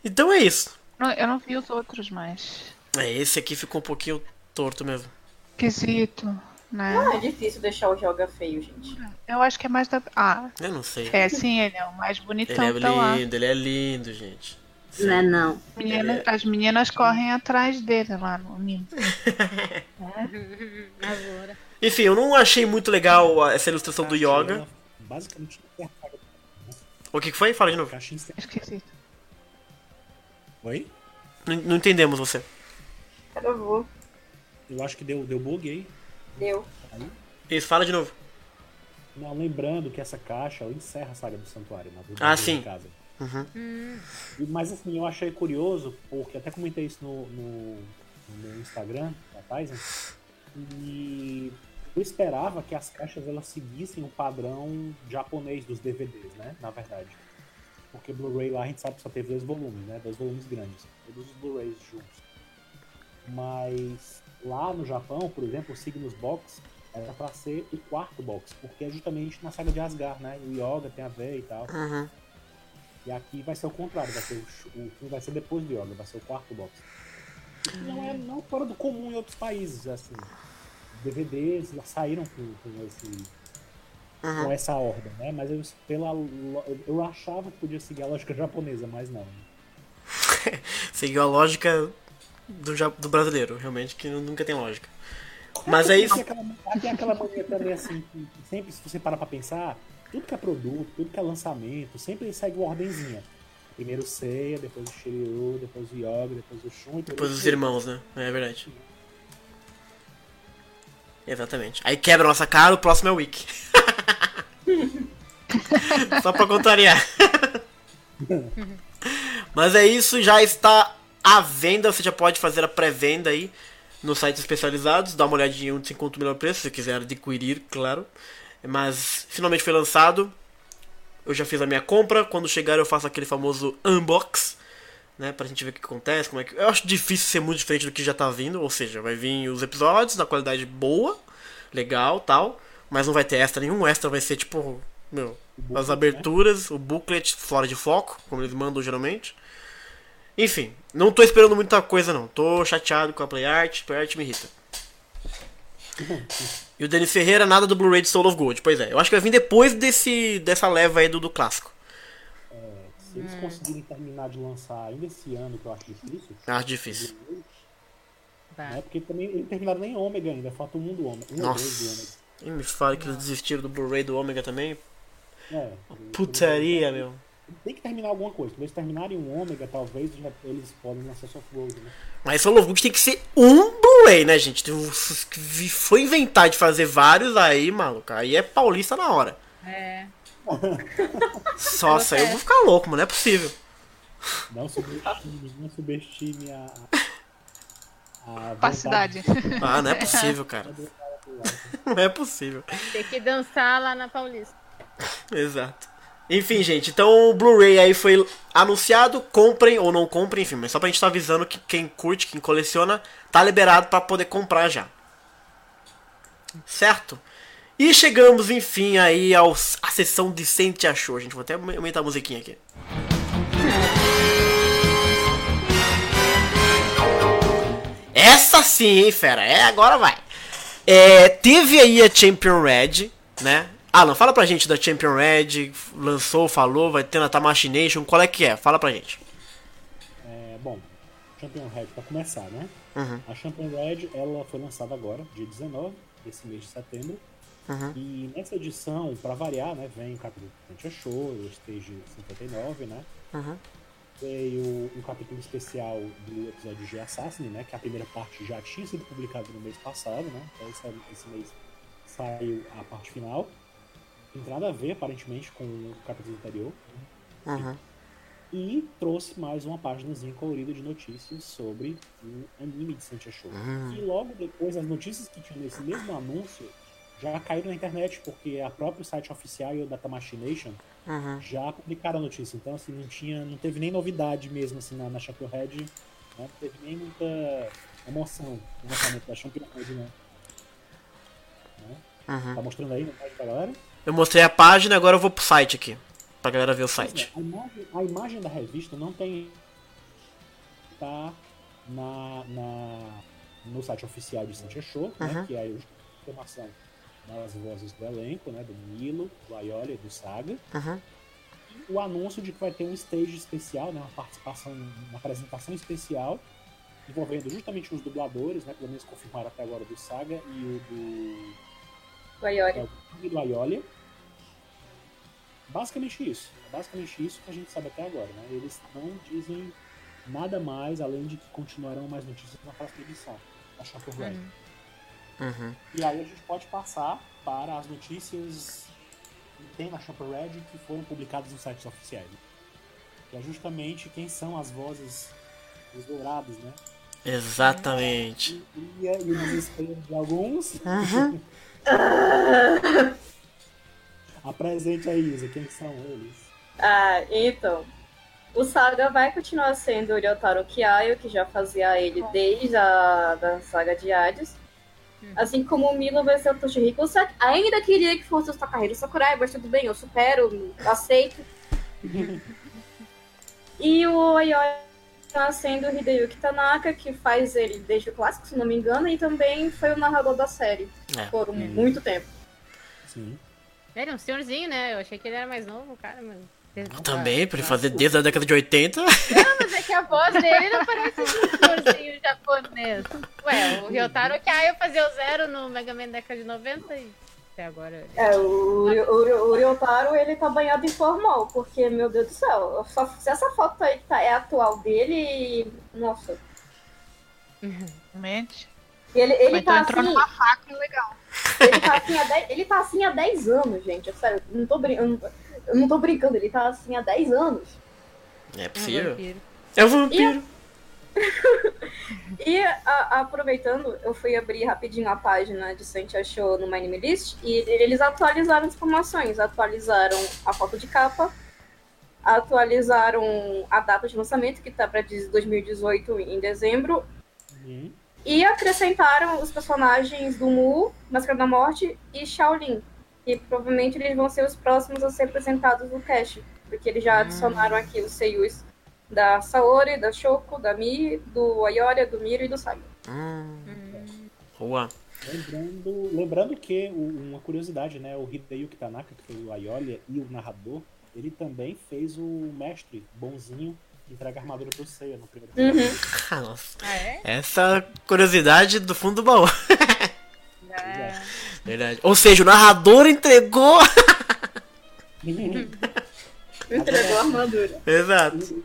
Então é isso.
Não, eu não vi os outros, mas.
É, esse aqui ficou um pouquinho torto mesmo.
Quesito, né?
Não é difícil deixar o joga feio, gente.
Eu acho que é mais da. Ah,
Eu não sei.
é sim, ele é o mais
Ele
bonitão
é
que tá lá.
lindo, ele é lindo, gente.
Não é não.
Menina- as meninas correm atrás dele lá no anime.
Agora.
Enfim, eu não achei muito legal essa ilustração do Yoga.
Basicamente,
O que que foi? Fala de novo.
Esquisito.
Oi?
Não, não entendemos você.
Travou.
Eu acho que deu, deu bug aí.
Deu.
Isso, fala de novo.
Não, lembrando que essa caixa encerra a saga do santuário na do-
Ah, sim.
de casa.
Uhum.
E- Mas assim, eu achei curioso, porque até comentei isso no, no, no meu Instagram, da Tyson, e eu esperava que as caixas elas seguissem o padrão japonês dos DVDs, né? Na verdade. Porque Blu-ray lá a gente sabe que só teve dois volumes, né? Dois volumes grandes. Todos os Blu-rays juntos. Mas lá no Japão, por exemplo, o Cygnus Box era pra ser o quarto box, porque é justamente na saga de Asgard, né? O Yoga tem a ver e tal.
Uhum.
E aqui vai ser o contrário, vai ser o, filme vai ser depois do Yoga, vai ser o quarto box. Não é não fora do comum em outros países, assim. DVDs já saíram com, com esse com essa ordem, né? Mas eu, pela, eu achava que podia seguir a lógica japonesa, mas não.
Seguiu a lógica do, do brasileiro, realmente, que nunca tem lógica. Mas é isso.
Tem aquela, tem aquela mania também assim, que sempre se você parar pra pensar, tudo que é produto, tudo que é lançamento, sempre segue uma ordenzinha. Primeiro o Seiya, depois o Shiryu, depois o Yoga, depois o Shun
Depois
o
dos
Shiryu.
irmãos, né? É verdade. Exatamente. Aí quebra a nossa cara, o próximo é o Wiki. Só pra contrariar. Mas é isso, já está à venda. Você já pode fazer a pré-venda aí nos sites especializados. Dá uma olhadinha onde se encontra o melhor preço, se quiser adquirir, claro. Mas finalmente foi lançado. Eu já fiz a minha compra. Quando chegar, eu faço aquele famoso unbox né? Pra gente ver o que acontece, como é que. Eu acho difícil ser muito diferente do que já tá vindo, ou seja, vai vir os episódios na qualidade boa, legal tal, mas não vai ter extra nenhum, extra vai ser tipo, meu, as aberturas, o booklet fora de foco, como eles mandam geralmente. Enfim, não tô esperando muita coisa não, tô chateado com a Play Art, Play Art me irrita. E o Denis Ferreira, nada do Blu-ray de Soul of Gold. Pois é, eu acho que vai vir depois desse, dessa leva aí do, do clássico.
Se eles conseguirem terminar de lançar ainda esse ano, que eu acho difícil,
Acho difícil.
né? Porque também eles terminaram nem Ômega ainda, falta o mundo Ômega. Um
Nossa.
dois do Ômega.
E me fala que eles desistiram do Blu-ray do Ômega também.
É,
Putaria, meu.
Tem que terminar alguma coisa. Quando eles terminarem um Ômega, talvez já- eles podem lançar Soft Gold, né?
Mas Soul of Gold tem que ser um Blu-ray, né, gente? Tem uns que vi- Foi inventar de fazer vários aí, maluco. Aí é paulista na hora.
É.
Nossa, aí eu vou ficar louco, mano. Não é possível.
Não subestime, não subestime a. a
Capacidade.
Ah, não é possível, cara. Não é possível.
Tem que dançar lá na Paulista.
Exato. Enfim, gente, então o Blu-ray aí foi anunciado, comprem ou não comprem, enfim, mas só pra gente estar avisando que quem curte, quem coleciona, tá liberado pra poder comprar já. Certo? E chegamos, enfim, aí aos, à sessão de Sente Achou, gente. Vou até aumentar a musiquinha aqui. Essa sim, hein, fera? É, agora vai. É, teve aí a Champion Red, né? Alan, fala pra gente da Champion Red, lançou, falou, vai ter na Tamashii Nation, qual é que é? Fala pra gente.
É, bom, Champion Red pra começar, né?
Uhum.
A Champion Red, ela foi lançada agora, dia 19 desse mês de setembro.
Uhum.
E nessa edição, pra variar, né, vem o capítulo que a show, o Stage 59, né?
Uhum.
Veio um capítulo especial do episódio G Assassin, né? Que a primeira parte já tinha sido publicada no mês passado, né? Então esse, esse mês saiu a parte final. Não tem nada a ver, aparentemente, com o capítulo anterior.
Uhum.
E trouxe mais uma páginazinha colorida de notícias sobre o anime de Santia Show.
Hum.
E logo depois, as notícias que tinham nesse mesmo anúncio já caíram na internet, porque a próprio site oficial e o Data Machination
Uhum.
já publicaram a notícia. Então, assim, não tinha, não teve nem novidade mesmo assim na, na Championhead, né? Não teve nem muita emoção no lançamento da Championhead, né? Né?
Uhum.
Tá mostrando aí no página pra galera?
Eu mostrei a página, agora eu vou pro site aqui. Pra galera ver o
é,
site.
a, imagem, a imagem da revista não tem. tá na, na, no site oficial de Santia Show,
Uhum.
né? Que é a informação das vozes do elenco, né? Do Milo, do Aioli e do Saga.
Uhum.
o anúncio de que vai ter um stage especial, né, uma participação, uma apresentação especial envolvendo justamente os dubladores, né, pelo menos confirmaram até agora do Saga e o do,
O Ayori.
é, e do Aiolia. Basicamente isso. É basicamente isso que a gente sabe até agora, né? Eles não dizem nada mais além de que continuarão mais notícias na próxima edição da Champion Red.
Uhum.
E aí a gente pode passar para as notícias que tem na Champion Red que foram publicadas nos sites oficiais. Que é justamente quem são as vozes dos dourados, né?
Exatamente.
E, e o desespero de alguns.
Uhum.
Apresente aí, Isa, quem são eles?
Ah, então. O Saga vai continuar sendo o Ryotaro Kiaio, que já fazia ele desde a da saga de Hades. Assim como o Milo vai ser o Toshihiko. Ainda queria que fosse o Takahiro Sakurai, mas tudo bem, eu supero, aceito. e o Ayori tá sendo o Hideyuki Tanaka, que faz ele desde o clássico, se não me engano, e também foi o narrador da série
É.
por muito tempo.
Sim.
Ele é um senhorzinho, né? Eu achei que ele era mais novo, cara, mas.
Também, pra ele fazer desde a década de 80.
Não, mas que a voz dele não parece um senhorzinho japonês. Ué, o Ryotaro Kaiyo fazia o zero no Mega Man década de 90 e até agora.
É, o, o, o Ryotaro, ele tá banhado em formal, porque, meu Deus do céu, só- se essa foto aí que tá, é atual dele, nossa.
Realmente.
Ele, ele tá
entrou
assim,
numa faca legal.
ele tá assim, há 10, ele tá assim há 10 anos, gente, é sério, eu não tô, brin eu não, eu tô brincando, ele tá assim há 10 anos.
É possível.
vampiro.
É o vampiro.
E a- aproveitando, eu fui abrir rapidinho a página de Santi Show no My Anime List e eles atualizaram as informações. Atualizaram a foto de capa, atualizaram a data de lançamento, que tá para 2018 em dezembro,
Uhum.
e acrescentaram os personagens do Mu, Máscara da Morte e Shaolin. E provavelmente eles vão ser os próximos a ser apresentados no cast, porque eles já adicionaram aqui os seiyus da Saori, da Shoko, da Mi, do Ayori, do Miro e do Saga.
Hum. Boa.
Lembrando, lembrando que uma curiosidade, né? O Hideyuki Tanaka, que foi o Aiolia e o narrador, ele também fez o mestre bonzinho que entrega a armadura pro Seiya no primeiro
Uhum.
Ah, nossa.
Ah, é?
Essa curiosidade do fundo do baú.
Ah,
Verdade. Ou seja, o narrador entregou.
Entregou a armadura.
Exato.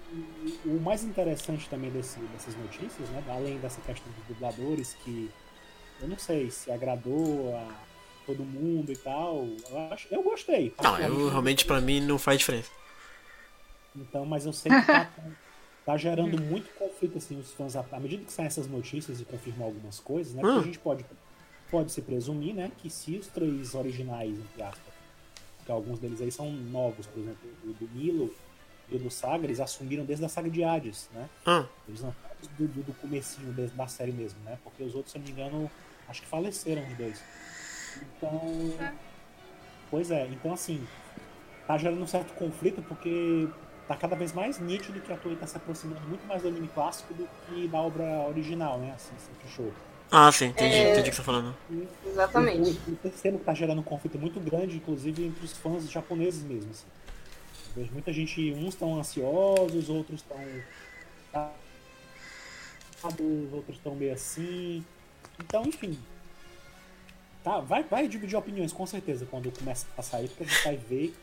O mais interessante também desse- dessas notícias, né, além dessa questão dos dubladores, que eu não sei se agradou a todo mundo e tal, eu, acho, eu gostei.
Não, eu realmente pra mim não faz diferença.
Então, mas eu sei que tá, tá gerando muito conflito, assim, os fãs, à medida que saem essas notícias e confirmam algumas coisas, né, porque
Hum.
a gente pode, pode se presumir, né, que se os três originais, entre aspas, que alguns deles aí são novos, por exemplo, o do Milo e o do Saga, eles assumiram desde a saga de Hades, né,
Ah,
eles não do, do, do comecinho da, da série mesmo, né? Porque os outros, se eu não me engano, acho que faleceram os dois. Então. Pois é, então assim, tá gerando um certo conflito porque tá cada vez mais nítido que a Toei tá se aproximando muito mais do anime clássico do que da obra original, né? Assim, sempre show.
ah sim, entendi,
É.
entendi o que você tá falando.
Exatamente.
O, o terceiro que tá gerando um conflito muito grande, inclusive entre os fãs japoneses mesmo. Assim. Vejo muita gente, uns estão ansiosos, outros estão. outros estão meio assim. Então, enfim. Tá, vai, vai dividir opiniões, com certeza, quando começa a sair, porque a gente vai ver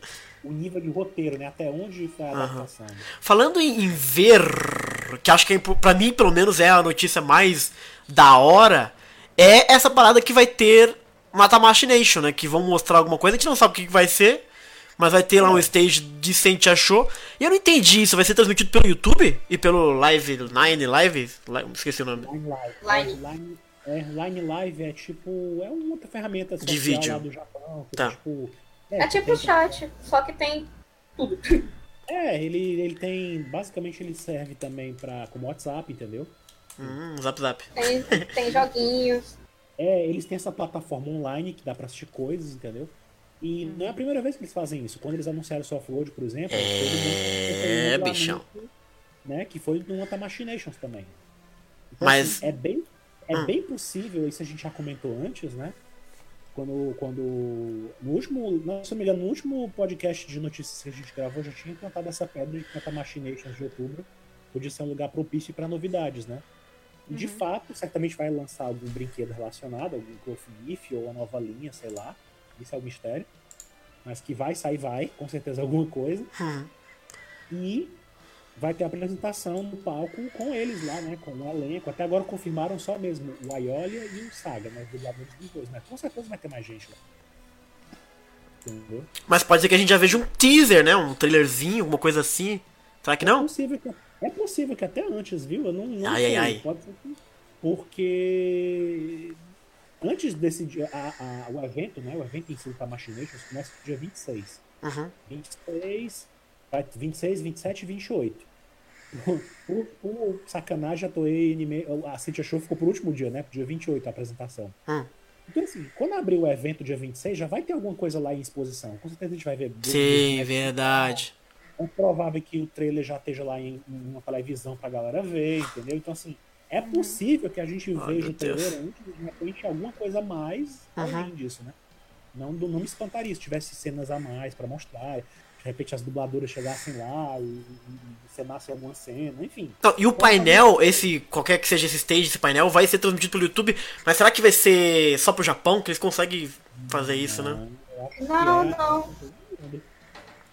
o nível de roteiro, né? Até onde foi a adaptação.
Falando em, ver, que acho que é, pra mim, pelo menos, é a notícia mais da hora, é essa parada que vai ter Mata Machination, né? Que vão mostrar alguma coisa, a gente não sabe o que vai ser, mas vai ter lá um stage de Sente Achou. E eu não entendi isso, vai ser transmitido pelo YouTube? E pelo Live 9 Live? Li- Esqueci o nome.
Line Live.
Line.
Line É, Line Live é tipo. É uma outra ferramenta social
vídeo.
lá do Japão. que
Tá.
tipo,
É tipo
tem-
o chat, só que tem tudo.
É, ele, ele tem. Basicamente ele serve também pra, como WhatsApp, entendeu?
Hum, zap zap.
Tem, tem joguinhos.
É, eles têm essa plataforma online que dá pra assistir coisas, entendeu? E não é a primeira vez que eles fazem isso. Quando eles anunciaram o softload, por exemplo,
É,
um
bichão.
Né, que foi no Otamashi Nations também. Então,
Mas-
assim, é bem, é
Hum.
bem possível, isso a gente já comentou antes, né? Quando, quando no último, não, se me engano, no último podcast de notícias que a gente gravou, já tinha plantado essa pedra de que Otamashi Nations de outubro podia ser um lugar propício para novidades, né? E de fato, certamente vai lançar algum brinquedo relacionado, algum Cloth Gift ou uma nova linha, sei lá. Isso é o mistério. Mas que vai sair, vai, com certeza alguma coisa.
Hum.
E vai ter a apresentação no palco com eles lá, né? Com o elenco. Até agora confirmaram só mesmo o Aiolia e o Saga, né? Os dubladores dos dois, né? Com certeza vai ter mais gente lá. Entendeu?
Mas pode ser que a gente já veja um teaser, né? Um trailerzinho, alguma coisa assim. Será que
É
não?
possível que, é possível que até antes, viu? Eu não, não
Ai,
sei.
ai, ai.
Pode ser que, porque antes desse dia, a, a- o evento, né? O evento em si da Machinations começa no dia 26.
Uhum.
26, vai 26, 27 e 28. Por, por, por sacanagem, a Toei anime, a Cintia Show ficou por último dia, né? Pro dia 28 a apresentação.
Hum.
Então, assim, quando abrir o evento dia 26, já vai ter alguma coisa lá em exposição. Com certeza a gente vai ver.
Sim, verdade.
É provável que o trailer já esteja lá em, em uma televisão pra galera ver, entendeu? Então, assim, é possível que a gente
Ai,
veja o trailer antes, de repente, alguma coisa a mais
Uhum.
além disso, né? Não, não me espantaria se tivesse cenas a mais pra mostrar. De repente as dubladoras chegassem lá e, e, e cenassem alguma cena, enfim.
Não, e o painel, esse, qualquer que seja esse stage, esse painel, vai ser transmitido pelo YouTube, mas será que vai ser só pro Japão? Que eles conseguem fazer isso, né?
Não,
é-
não.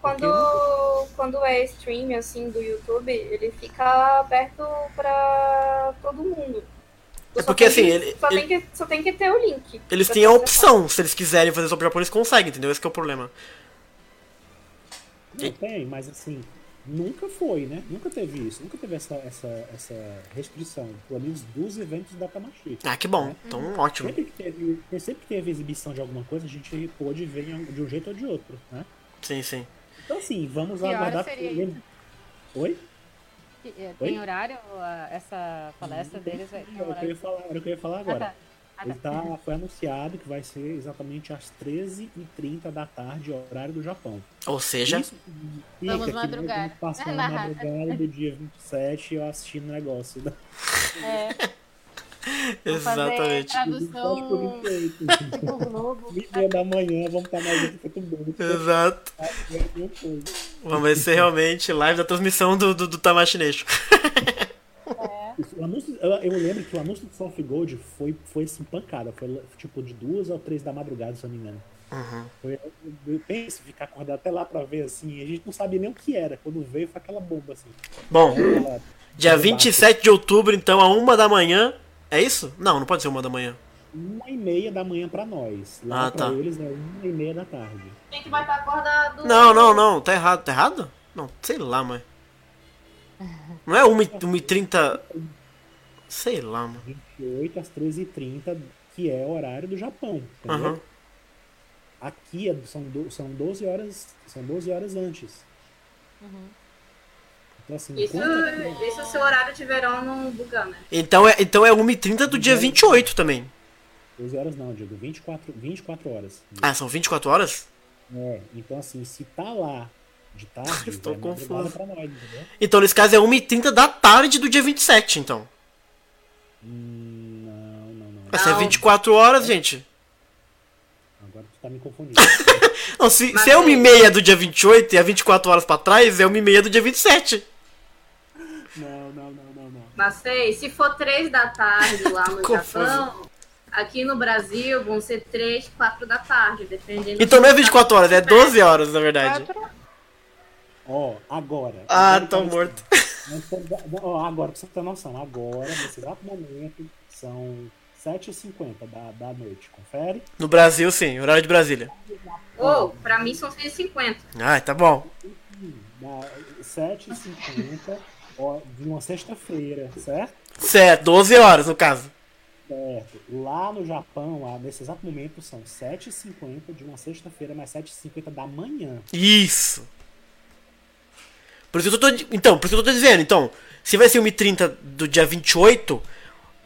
Quando, quando é stream assim do YouTube, ele fica aberto pra todo mundo.
É
Só
porque,
tem que-
assim, ele-
só,
ele-
Tem que, só tem que ter o link.
Eles têm a opção, se eles quiserem fazer pro Japão, eles conseguem, entendeu? Esse que é o problema.
Não tem, mas assim, nunca foi, né? Nunca teve isso. Nunca teve essa, essa, essa restrição, pelo menos dos eventos da Tamashi.
Ah, que bom. Então, ótimo.
Sempre que, teve, sempre que teve exibição de alguma coisa, a gente pôde ver de um jeito ou de outro, né?
Sim, sim.
Então, assim, vamos
Que
aguardar.
seria
lembra- Oi?
É,
Oi?
Tem horário? Essa palestra deles vai tem
eu
horário?
ia falar, eu ia falar
Ah,
agora.
tá. Ah,
Ele
tá.
tá, foi anunciado que vai ser exatamente às 13h30 da tarde, horário do Japão.
Ou seja,
Isso
Vamos madrugar.
vamos passar
É,
na madrugada do dia 27 eu assistindo o negócio.
É,
exatamente.
tradução
27 por 28.
Globo.
20 meia da manhã, vamos estar mais aqui feito bom.
Exato. Vamos ver se realmente live da transmissão do, do, do Tamashi Nation.
O anúncio, eu, eu lembro que o anúncio do Soft Gold foi, foi assim, pancada. Foi tipo de duas ou três da madrugada, se eu não me engano.
Uhum.
Foi, eu, eu penso, ficar acordado até lá pra ver assim. A gente não sabia nem o que era. Quando veio, foi aquela bomba assim.
Bom,
Aquela-
dia
aquele
27 de outubro, então, a uma da manhã. É isso? Não, não pode ser uma da manhã.
Uma e meia da manhã pra nós. Lá
Ah,
pra
tá.
eles é uma e meia da tarde.
A gente vai estar acordado.
Não, não, não, tá errado. Tá errado? Não, sei lá, mãe. Não é 1h30. Sei lá, mano.
28 às 13h30, que é o horário do Japão. Entendeu?
Aham.
Aqui é- são, do- são 12 horas. São 12 horas antes. Então assim,
Isso,
enquanto-
isso se o horário de verão não bugar, né?
Então é, então é 1h30 do dia 28 também.
12 horas não, digo 24, 24 horas.
Ah, são 24 horas?
É, então assim, se tá lá de tarde,
Estou
é
confuso.
pra nós, entendeu?
Então nesse caso é 1h30 da tarde do dia 27, então.
Hum, não, não, não.
Mas se é
Não.
24 horas, gente.
Agora tu tá me confundindo.
Não, se,
Mas
se é
aí-
1h30 do dia 28 e é 24 horas pra trás, é 1h30 do dia 27.
não, não, não, não, não.
Mas sei, se for três da tarde lá no
Confuso.
Japão, aqui no Brasil vão ser três, quatro da tarde, dependendo.
Então não é 24 horas, é 12 horas, na verdade.
Ó, agora.
Ah,
agora
tô morto.
Ó, agora, pra você ter noção, agora, nesse exato momento, são 7h50 da, da noite. Confere?
No Brasil, sim, horário de Brasília.
Ou, pra mim são 150.
Ah, tá bom.
Da 7h50 ó, de uma sexta-feira, certo?
Certo, 12 horas no caso.
Certo. Lá no Japão, lá, nesse exato momento, são 7h50 de uma sexta-feira, mais 7h50 da manhã.
Isso. Por isso que eu tô. Então, por isso que eu tô dizendo. Então, se vai ser 1h30 do dia 28,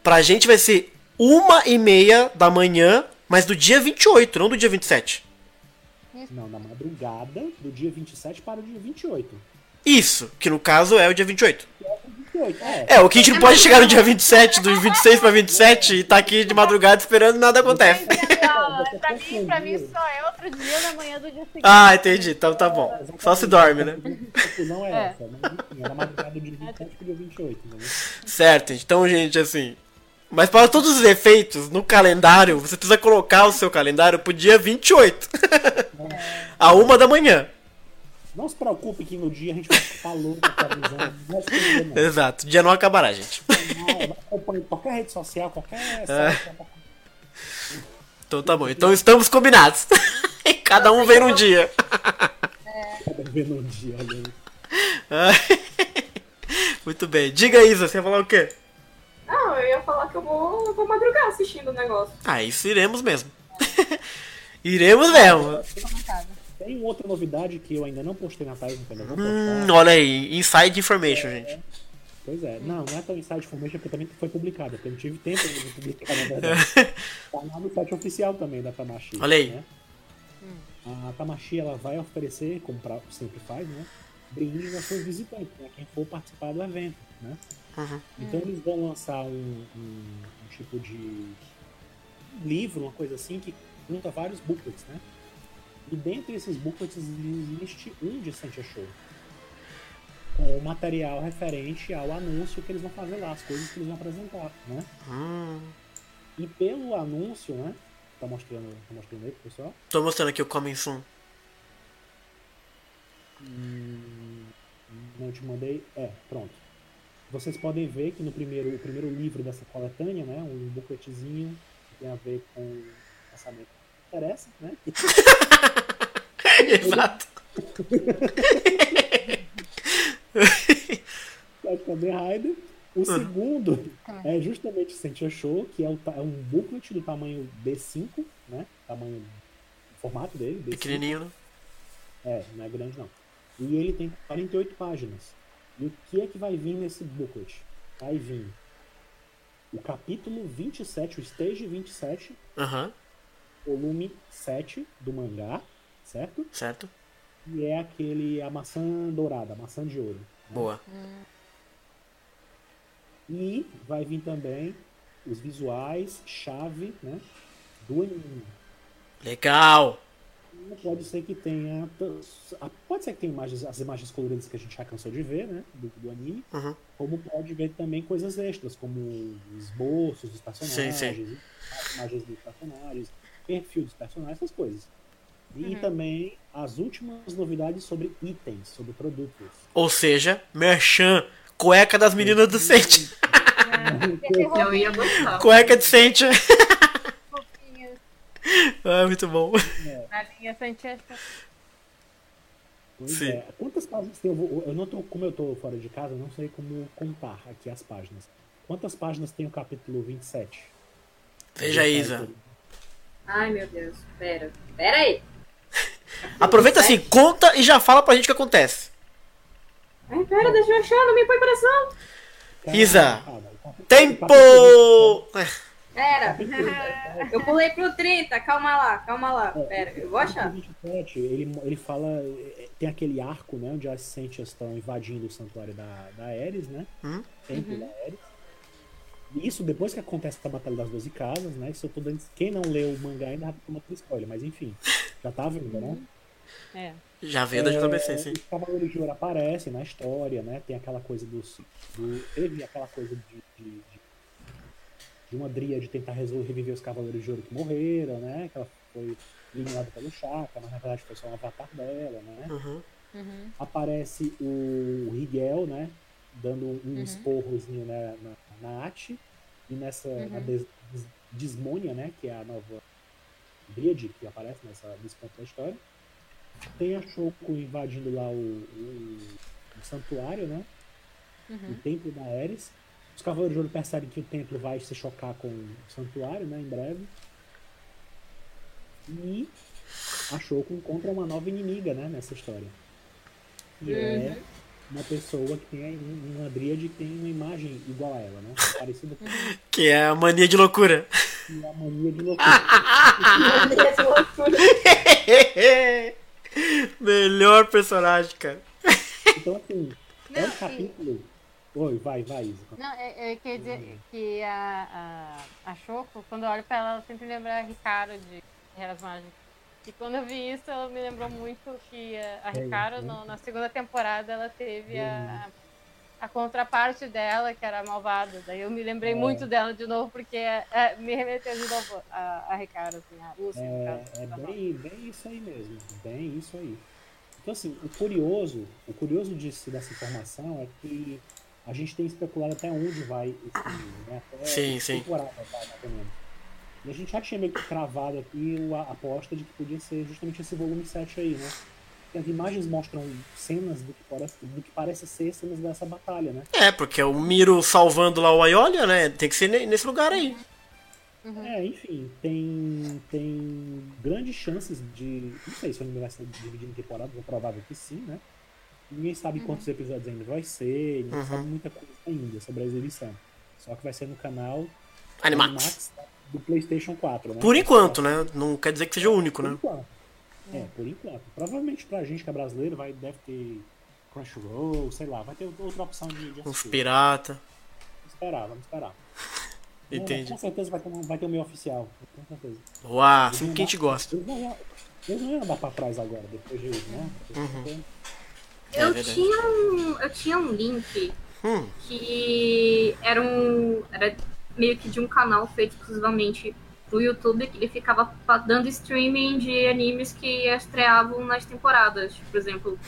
pra gente vai ser 1h30 da manhã, mas do dia 28, não do dia 27.
Não, na madrugada do dia 27 para o dia 28.
Isso, que no caso é o dia 28.
28, é.
É, o que a gente não pode chegar no dia 27, do 26 pra 27 e tá aqui de madrugada esperando e nada acontece.
pra, mim, pra mim só é outro dia da manhã do dia seguinte.
Ah, entendi. Então tá bom. Só se dorme, né?
Não é,
É.
essa, mas enfim, é na madrugada do dia 27 para o dia 28. Entendeu?
Certo. Então, gente, assim. Mas para todos os efeitos, no calendário, você precisa colocar o seu calendário pro dia 28. a uma da manhã.
Não se preocupe que no dia a gente vai ficar louco atualizando. Não não.
Exato. O dia não acabará, gente.
Vai, Acompanhe qualquer rede social, qualquer site.
Então tá bom. Então estamos combinados. Cada um vem num dia.
Cada vez no dia, olha aí.
Muito bem. Diga, Isa, você ia falar o quê?
Não, eu ia falar que eu vou, eu vou madrugar assistindo o negócio.
Ah, isso iremos mesmo. iremos mesmo.
Tem outra novidade que eu ainda não postei na página, que eu vou
Hum,
postar.
olha aí. Inside information, gente.
Pois é, não, não é tão inside information porque também foi publicada, porque eu não tive tempo de publicar, na verdade. tá lá no site oficial também da Tamashi.
Olha aí.
Né? A Tamashi ela vai oferecer, como pra, sempre faz, né? Brindes aos seus visitantes, né? Quem for participar do evento, né?
Uhum.
Então eles vão lançar um, um- um tipo de livro, uma coisa assim, que junta vários booklets, né? E dentre esses booklets existe um de Sentia Show. Com o material referente ao anúncio que eles vão fazer lá, as coisas que eles vão apresentar, né?
Hum.
E pelo anúncio, né? Tá mostrando, tá mostrando aí pro pessoal?
Tô mostrando aqui o Coming Soon.
Hum, não te mandei. É, pronto. Vocês podem ver que no primeiro, o primeiro livro dessa coletânea, né? Um bookletzinho que tem a ver com o lançamento que interessa, né?
Exato.
É Kamen Rider. O segundo é justamente Sentia Show, que é, o é um booklet do tamanho B5, né? Tamanho, formato dele, B5.
Pequenininho, né?
É, não é grande não. E ele tem 48 páginas. E o que é que vai vir nesse booklet? Vai vir o capítulo 27, o stage 27,
Aham,
volume 7 do mangá, certo?
certo.
E é aquele a maçã dourada, a maçã de ouro.
Boa.
E vai vir também os visuais chave, né, do anime.
Legal.
Pode ser que tenha. Pode ser que tenha imagens, as imagens coloridas que a gente já cansou de ver, né? Do, do anime.
Uhum.
Como pode ver também coisas extras, como esboços dos personagens,
Sim,
imagens dos personagens, perfil dos personagens, essas coisas. E também as últimas novidades sobre itens, sobre produtos.
Ou seja, Merchan, cueca das meninas do Sente.
Eu ia gostar.
Cueca de Sente. Ah, muito bom.
na linha Sanchester.
Pois
Sim.
é. Quantas páginas tem? Eu, vou- eu não tô, como eu tô fora de casa, eu não sei como contar aqui as páginas. Quantas páginas tem o capítulo 27?
Veja, Isa.
Ai, meu Deus. Pera. Pera aí.
Aproveita assim, conta e já fala pra gente o que acontece.
Ai, pera, deixa eu achar, não me põe pressão.
Isa.
Capítulo-
Tempo!
o
Pera. Eu pulei pro 30, calma lá, calma lá. Pera, eu vou achar.
27, ele, ele fala. é, Tem aquele arco, né? Onde as Sentias estão invadindo o santuário da, da Ares, né?
Hum?
Templo da Ares. Isso depois que acontece a Batalha das Doze Casas, né? Isso eu tô dando. Quem não leu o mangá ainda vai tomar spoiler, mas enfim. Já tá vendo, né?
É.
Já veio da JBC,
É,
sim.
Os Cavaleiros de Ouro aparecem na história, né? Tem aquela coisa dos. Do, teve aquela coisa de, de, de, de uma dríade tentar resolver, reviver os Cavaleiros de Ouro que morreram, né? Que ela foi eliminada pelo Chaka, mas na verdade foi só um avatar dela, né?
Uhum.
Aparece o Rigel, né? Dando um esporrozinho na, na, na Ati. E nessa. Na Des, Des- Desmonia, né? Que é a nova Dríade que aparece nessa, nesse ponto da história. Tem a Shoko invadindo lá o, o, o santuário, né? O templo da Ares. Os Cavaleiros de Ouro percebem que o templo vai se chocar com o santuário, né, em breve. E a Shoko encontra uma nova inimiga, né, nessa história. Que é uma pessoa que tem um- uma dríade que tem uma imagem igual a ela, né? Parecida com
Que é a mania de loucura.
a mania de loucura.
Essa loucura.
Melhor personagem, cara.
Então, assim, é um
Não, e-
capítulo. Oi, vai, vai, Isa.
Não, é, é, quer dizer que a, a, a Choco, quando eu olho pra ela, ela sempre lembra a Ricardo de Guerras Mágicas. E quando eu vi isso, ela me lembrou muito que a, a
É,
Ricardo,
né?
no- na segunda temporada, ela teve a, a contraparte dela, que era a malvada. Daí eu me lembrei
É.
muito dela de novo, porque é, me remeteu de novo a, a Ricardo, assim, a Lúcia, no caso.
É, é bem, bem isso aí mesmo. Bem isso aí. Então, assim, o curioso, o curioso disso, dessa informação é que a gente tem especulado até onde vai esse livro, né? Até
Sim, sim.
temporada vai, mais ou menos. E a gente já tinha meio que cravado aqui o- a aposta de que podia ser justamente esse volume 7 aí, né? E as imagens mostram cenas do que, parece, do que parece ser cenas dessa batalha, né?
É, porque o Miro salvando lá o Aiolia, né? Tem que ser ne- nesse lugar aí.
É, enfim, tem, tem grandes chances de. Não sei se o anime vai ser dividido em temporadas, é provável que sim, né? Ninguém sabe quantos episódios ainda vai ser, ninguém
Uhum.
sabe muita coisa ainda sobre a exibição. Só que vai ser no canal
Animax.
Do PlayStation 4, né?
Por enquanto, né? Não quer dizer que seja o único,
Por
né?
enquanto. É, por enquanto. Provavelmente pra gente que é brasileiro vai, deve ter Crunchyroll, sei lá, vai ter outra opção de, de
Uns pirata.
Vamos esperar, vamos esperar.
Entendi.
Com certeza vai ter, um- vai ter o meu oficial, com certeza.
Uau, assim que a gente gosta.
Eles não, iam- eles não iam andar pra trás agora, depois de, né?
Uhum.
Eu,
É verdade.
tinha um, eu tinha um link
Hum,
que era um. Era meio que de um canal feito exclusivamente pro YouTube, que ele ficava dando streaming de animes que estreavam nas temporadas. Por exemplo.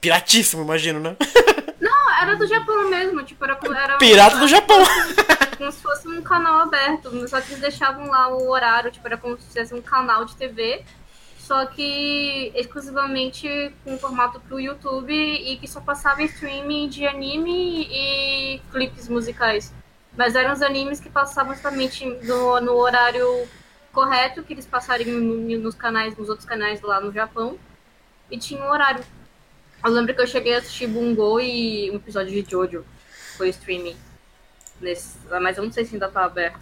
piratíssimo, imagino, né?
Não, era do Japão mesmo, tipo, era, era
Pirata do Japão.
como se fosse um canal aberto, só que eles deixavam lá o horário, tipo, era como se fosse um canal de TV, só que exclusivamente com formato pro YouTube e que só passava streaming de anime e clipes musicais. Mas eram os animes que passavam justamente no, no horário correto, que eles passariam no- nos canais, nos outros canais lá no Japão, e tinha um horário. Eu lembro que eu cheguei a assistir Bungo e um episódio de Jojo. Foi streaming. Nesse, mas eu não sei se ainda tá aberto.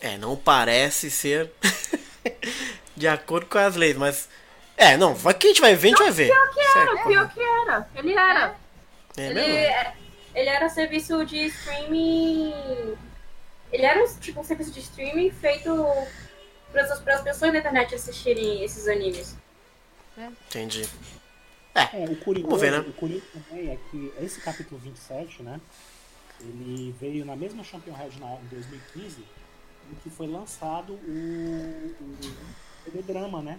É, não parece ser de acordo com as leis, mas. É, não, vai que a gente vai ver, a gente vai ver.
Era, pior que era. Ele era.
É
ele, é- ele era serviço de streaming. Ele era um, tipo um serviço de streaming feito para as pessoas na internet assistirem esses animes.
Entendi.
É, o curioso,
Vamos ver, né?
o curioso também é que esse capítulo 27, né? Ele veio na mesma Champion na, em 2015, em que foi lançado o, o TV drama, né?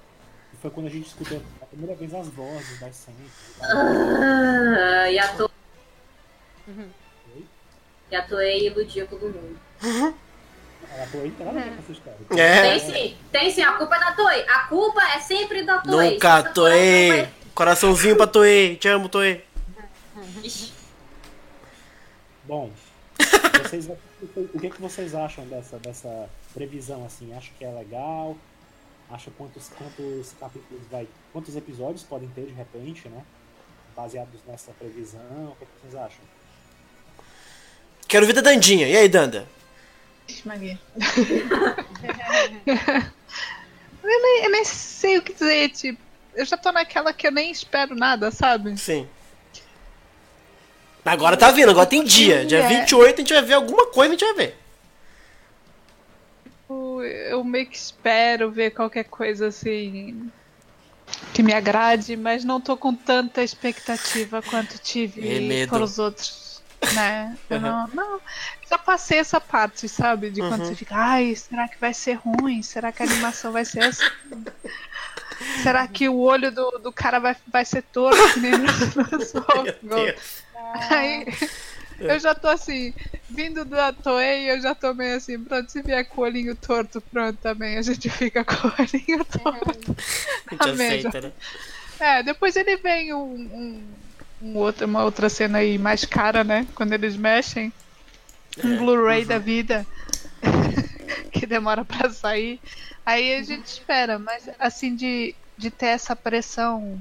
E foi quando a gente escutou a primeira vez as vozes das cenas. e.
Ah, e a.
Uhum.
E a Toei iludia todo mundo.
Ela foi com essa história.
Tem
É,
sim, tem sim, a culpa é da Toei. A culpa é sempre da Toei.
nunca, Toei. Coraçãozinho pra Toei. Te amo, Toei.
Bom, vocês, o que, que vocês acham dessa, dessa previsão assim? Acha que é legal? Acha quantos, quantos capítulos vai. Quantos episódios podem ter de repente, né? Baseados nessa previsão. O que, que vocês acham?
Quero ver da Dandinha. E aí, Danda?
Maria. eu, nem, eu nem sei o que dizer, tipo, eu já tô naquela que eu nem espero nada, sabe?
Sim. Agora tá vindo, agora tem dia. Dia
É.
28 a gente vai ver alguma coisa, a gente vai ver.
Tipo, Eu meio que espero ver qualquer coisa assim que me agrade, mas não tô com tanta expectativa quanto tive
medo.
para os outros, né? Eu não, não, já passei essa parte, sabe? De quando
Uhum.
você fica, ai, será que vai ser ruim? Será que a animação vai ser assim? Será que o olho do, do cara vai, vai ser torto. Aí eu já tô assim, vindo da Toei, eu já tô meio assim, pronto, se vier com o olhinho torto, pronto, também a gente fica com o olhinho torto.
A gente aceita, né?
É, depois ele vem um, um, um outro, uma outra cena aí mais cara, né? Quando eles mexem. um Blu-ray da vida que demora pra sair. Aí a gente espera, mas assim de, de ter essa pressão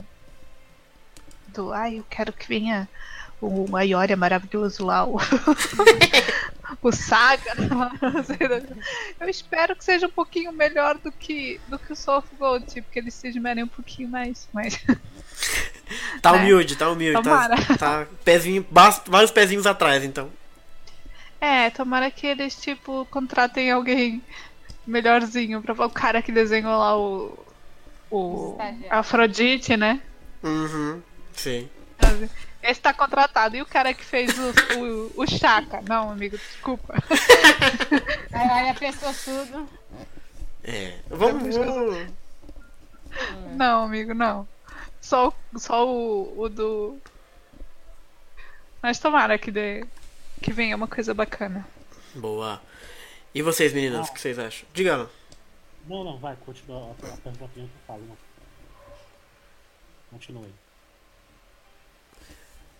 do ai, eu quero que venha o Ayoria maravilhoso lá, o, o Saga. Eu espero que seja um pouquinho melhor do que, do que o of Gold, tipo, que eles se esmerem um pouquinho mais. Mas...
Tá
Né?
humilde, tá humilde. Tá,
Tomara.
tá pezinho, basta- vários pezinhos atrás, então.
É, tomara que eles, tipo, contratem alguém melhorzinho pra o cara que desenhou lá o. O. Afrodite, né?
Uhum, sim.
Esse tá contratado. E o cara que fez o, o, o Chaka? Não, amigo, desculpa.
Aí pensou tudo.
É. Vamos. vamos-
Não, amigo, não. Só, o- só o, o do. Mas tomara que dê. Que venha uma coisa bacana.
Boa. E vocês, meninas, o que vocês acham? Diga lá.
Não, não, vai, continua a a pergunta que eu falo. Não. Continue.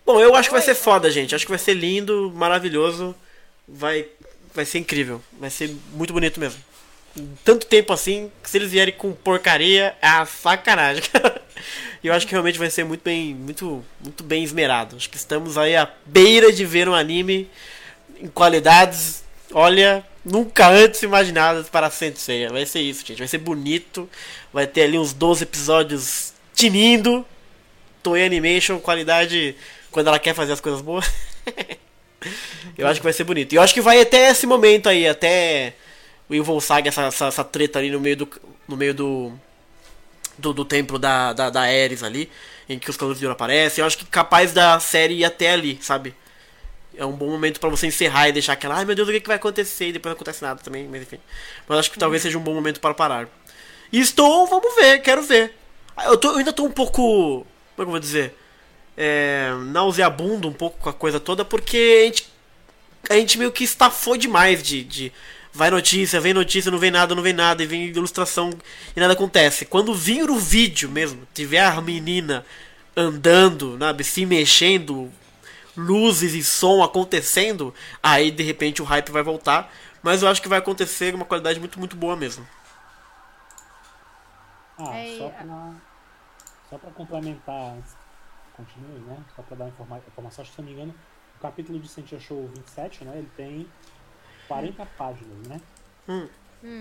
Bom, eu acho que vai ser foda, gente. Acho que vai ser lindo, maravilhoso. Vai, vai ser incrível. Vai ser muito bonito mesmo. Tanto tempo assim, que se eles vierem com porcaria, é a sacanagem, cara. E eu acho que realmente vai ser muito bem, muito, muito bem esmerado. Acho que estamos aí à beira de ver um anime em qualidades, olha, nunca antes imaginadas para a Sensei. Vai ser isso, gente. Vai ser bonito. Vai ter ali uns 12 episódios tinindo. Toei Animation, qualidade quando ela quer fazer as coisas boas. eu acho que vai ser bonito. E eu acho que vai até esse momento aí, até o Evil Saga, essa, essa, essa treta ali no meio do. No meio do. Do, do templo da, da, da Ares ali, em que os Cavaleiros de Ouro aparecem. Eu acho que capaz da série ir até ali, sabe? É um bom momento pra você encerrar e deixar aquela, ai meu Deus, o que, que vai acontecer? E depois não acontece nada também, mas enfim. Mas acho que talvez seja um bom momento para parar. E estou, vamos ver, quero ver. Eu, tô, eu ainda tô um pouco. Como é que eu vou dizer? É, nauseabundo um pouco com a coisa toda, porque a gente, a gente meio que estafou demais de, de. Vai notícia, vem notícia, não vem nada, não vem nada, e vem ilustração e nada acontece. Quando vir o vídeo mesmo, tiver a menina andando, sabe, se mexendo, luzes e som acontecendo, aí de repente o hype vai voltar. Mas eu acho que vai acontecer uma qualidade muito, muito boa mesmo.
Ah, só pra, só pra complementar, continue, né? Só pra dar informa informação, acho que se não me engano, o capítulo de Sentia Show 27, né? Ele tem 40 páginas, né?
Hum.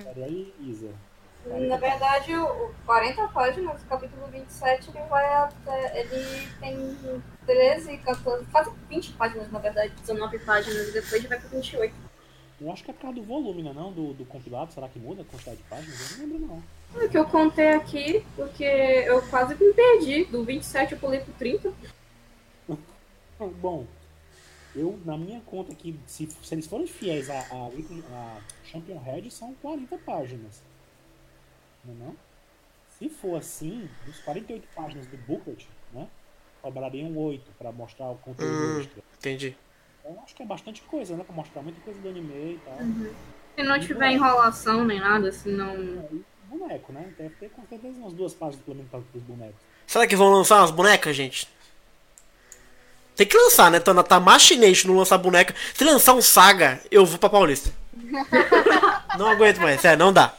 Série aí, Isa.
Na verdade, o o 40 páginas, o capítulo 27, ele vai até. Ele tem 13, 14, quase 20 páginas, na verdade, 19 páginas, e depois vai pra 28.
Eu acho que é por causa do volume, né? Não? Do, do compilado. Será que muda a quantidade de páginas? Eu não lembro, não.
É que eu contei aqui, porque eu quase me perdi. Do 27 eu pulei pro 30.
Bom, eu, na minha conta aqui, se, se eles forem fiéis a, a, a Champion Head, são 40 páginas. Não é não? Se for assim, dos 48 páginas do booklet, né? Cobrariam 8 para mostrar o conteúdo
Hum.
extra.
Entendi.
Então acho que é bastante coisa, né? Pra mostrar muita coisa do anime e tal.
Se não tiver enrolação nem nada, assim, não.
E boneco, né? Deve ter com certeza umas duas páginas implementadas pros bonecos.
Será que vão lançar umas bonecas, gente? Tem que lançar, né? Tá, tá machination não lançar boneca. Se lançar um saga, eu vou pra Paulista. não aguento mais, sério, não dá.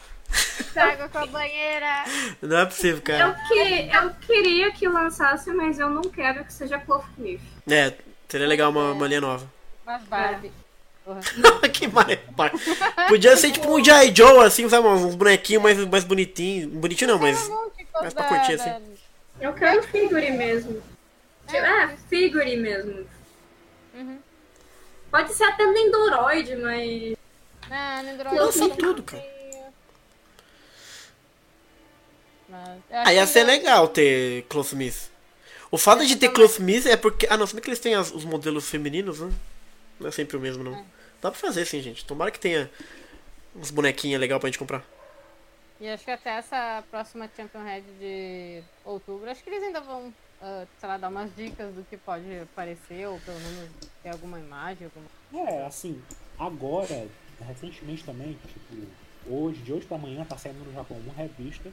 Água com a banheira.
Não é possível,
Eu,
cara.
que, eu queria que lançasse, mas eu não quero que seja Cloverleaf.
É, seria legal uma, uma linha nova.
Mas Barbie.
que maravilha. Podia ser tipo um G.I. Joe, assim, sabe? Uns bonequinhos mais, mais bonitinhos. Bonitinho não, mas. Mas pra curtir, assim.
Eu quero figure mesmo. É, figure mesmo.
Uhum.
Pode ser até Nendoroid, mas.
Não, não durou
Lança
muito.
tudo, cara. Aí ia ser
não-
legal ter Close Miss. O fato de ter Close Miss é porque. Ah, não, se bem que eles têm as- os modelos femininos, né? Não é sempre o mesmo, não. Dá pra fazer sim, gente. Tomara que tenha uns bonequinhos legais pra gente comprar.
E acho que até essa próxima Champion Head de outubro, acho que eles ainda vão, ah, sei lá, dar umas dicas do que pode aparecer, ou pelo menos ter alguma imagem, alguma
É, assim, agora, recentemente também, tipo, hoje, de hoje pra amanhã, tá saindo no Japão uma revista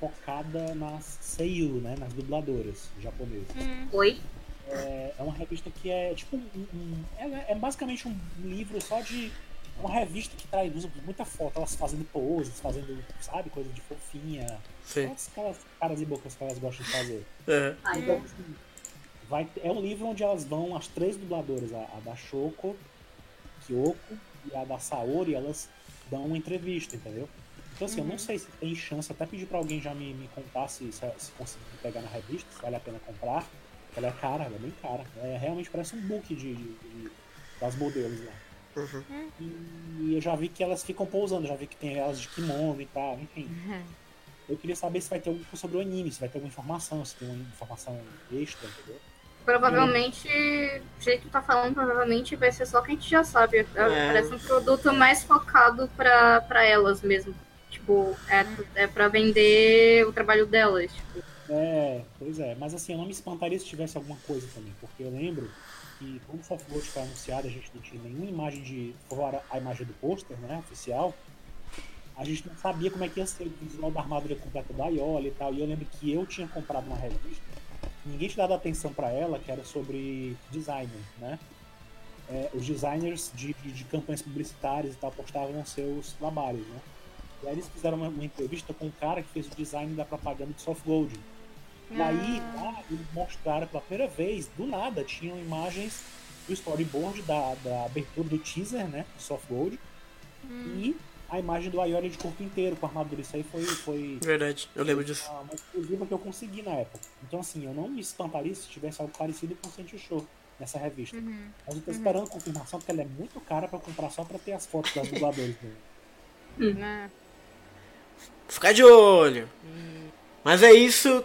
focada nas seiyuu, né, nas dubladoras japonesas.
Oi?
É, é uma revista que é tipo um, um- é, é basicamente um livro só de uma revista que traz usa muita foto, elas fazendo poses, fazendo, sabe, coisa de fofinha.
Sim.
Aquelas, aquelas caras e bocas que elas gostam de fazer.
É.
Então, assim, vai, é um livro onde elas vão, as três dubladoras, a, a da Shoko, Kyoko e a da Saori, elas dão uma entrevista, entendeu? Então assim, eu não sei se tem chance, até pedir pra alguém já me, me contar se, se, se conseguir pegar na revista, se vale a pena comprar. Ela é cara, ela é bem cara. É, realmente parece um book de, de- de- das modelos lá.
Uhum.
E eu já vi que elas ficam pousando, já vi que tem elas de kimono e tal, enfim. Eu queria saber se vai ter alguma coisa sobre o anime, se vai ter alguma informação, se tem uma informação extra, entendeu?
Provavelmente, do jeito que tu tá falando, provavelmente vai ser só que a gente já sabe. É, Parece um produto mais focado pra, pra elas mesmo. Tipo, é, é pra vender o trabalho delas. Tipo,
É, pois é, mas assim, eu não me espantaria se tivesse alguma coisa também, porque eu lembro que quando o Softgold foi anunciado, a gente não tinha nenhuma imagem de. fora a imagem do pôster, né, oficial. A gente não sabia como é que ia ser o visual da armadura completa da Iola e tal. E eu lembro que eu tinha comprado uma revista, ninguém tinha dado atenção pra ela, que era sobre designer, né? É, os designers de, de, de campanhas publicitárias e tal postavam seus trabalhos, né? E aí eles fizeram uma, uma entrevista com um cara que fez o design da propaganda de Soft Gold. E aí, lá, eles mostraram pela primeira vez, do nada, tinham imagens do storyboard da, da abertura do teaser, né? Do Soft Gold. E a imagem do Aioli de corpo inteiro com a armadura. Isso aí foi, foi
Verdade, eu lembro disso.
uma, uma exclusiva que eu consegui na época. Então, assim, eu não me espantaria se tivesse algo parecido com o Sente Show nessa revista. Mas eu tô esperando confirmação, porque ela é muito cara pra comprar só pra ter as fotos das dubladoras dele.
Né?
Ficar de olho. Mas é isso.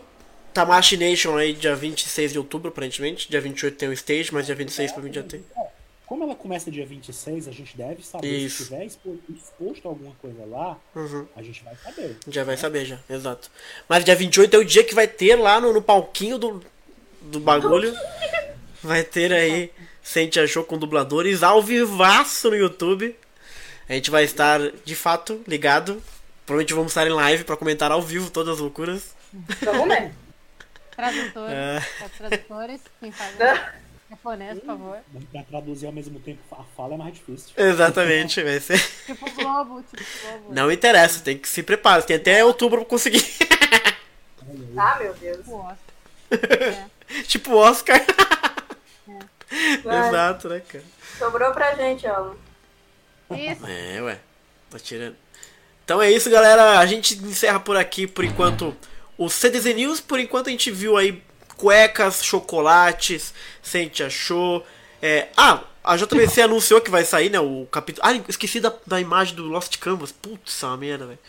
Tamashi Nation aí, dia 26 de outubro, aparentemente. Dia 28 tem o stage, mas dia 26 pra mim já tem.
Como ela começa dia 26, a gente deve saber.
Isso.
Se tiver expo- exposto alguma coisa lá,
Uhum.
a gente vai saber.
Já vai saber, já, exato. Mas dia 28 é o dia que vai ter lá no, no palquinho do, do bagulho. Vai ter aí Sente Achou com dubladores ao vivaço no YouTube. A gente vai estar, de fato, ligado. Provavelmente vamos estar em live pra comentar ao vivo todas as loucuras.
vamos mesmo.
Tradutores,
É.
os tradutores, quem faz japonês, por favor.
Pra traduzir ao mesmo tempo a fala é mais difícil.
Exatamente, vai ser.
Tipo Globo, tipo Globo.
Não interessa, tem que se preparar. Tem até outubro pra conseguir.
Ah, meu Deus.
Tipo Oscar.
tipo Oscar.
Vai.
Exato, né, cara?
Sobrou pra gente, ó.
Isso.
É, ué. Tá tirando. Então é isso, galera. A gente encerra por aqui, por enquanto, o CDZ News. Por enquanto a gente viu aí cuecas, chocolates, sente achou. É... Ah, a JBC anunciou que vai sair, né? O capítulo. Ah, esqueci da, da imagem do Lost Canvas. Putz, uma merda, velho.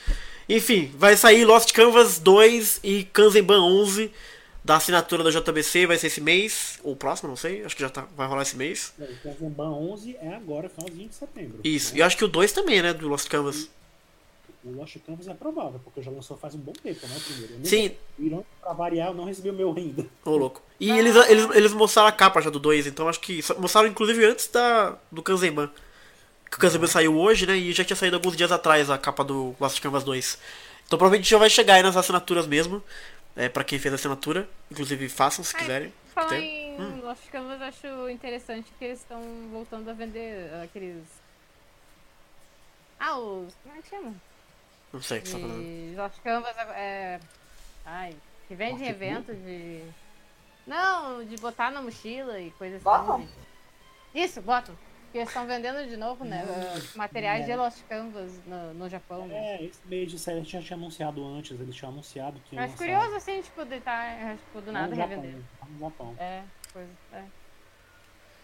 Enfim, vai sair Lost Canvas 2 e Kanzenban 11 da assinatura da JBC. Vai ser esse mês, ou próximo, não sei. Acho que já tá, vai rolar esse mês.
É, O Kanzenban 11 é agora, finalzinho de setembro.
Isso,
né?
e acho que o 2 também, né? Do Lost Canvas.
O Lost Canvas é provável, porque já lançou faz um bom tempo, né? Primeiro. Eu
Sim,
o Irã, pra variar, eu não recebi o meu ainda.
Ô, louco. E eles, eles, eles mostraram a capa já do 2, então acho que. Mostraram inclusive antes da, do Kanzenban. Que o Kanzenban saiu hoje, né? E já tinha saído alguns dias atrás a capa do Lost Canvas 2. Então provavelmente já vai chegar aí nas assinaturas mesmo. É, pra quem fez a assinatura. Inclusive façam se quiserem.
Falar em Lost Canvas, acho interessante que eles estão voltando a vender aqueles. Ah, os. Como é que chama?
Não sei o que você tá falando.
Canvas é. Ai, que vende
Notebook?
evento de. Não, de botar na mochila e coisa assim.
Bottom?
Isso, botam. Porque eles estão vendendo de novo, né? uh, materiais de
é.
Lost Canvas no, no Japão. né?
É, esse mês de série a gente já tinha anunciado antes, eles tinham anunciado que
acho
lançar-
curioso assim, tipo, de tá, tipo, do nada
no Japão,
revender.
no Japão.
É, coisa. É.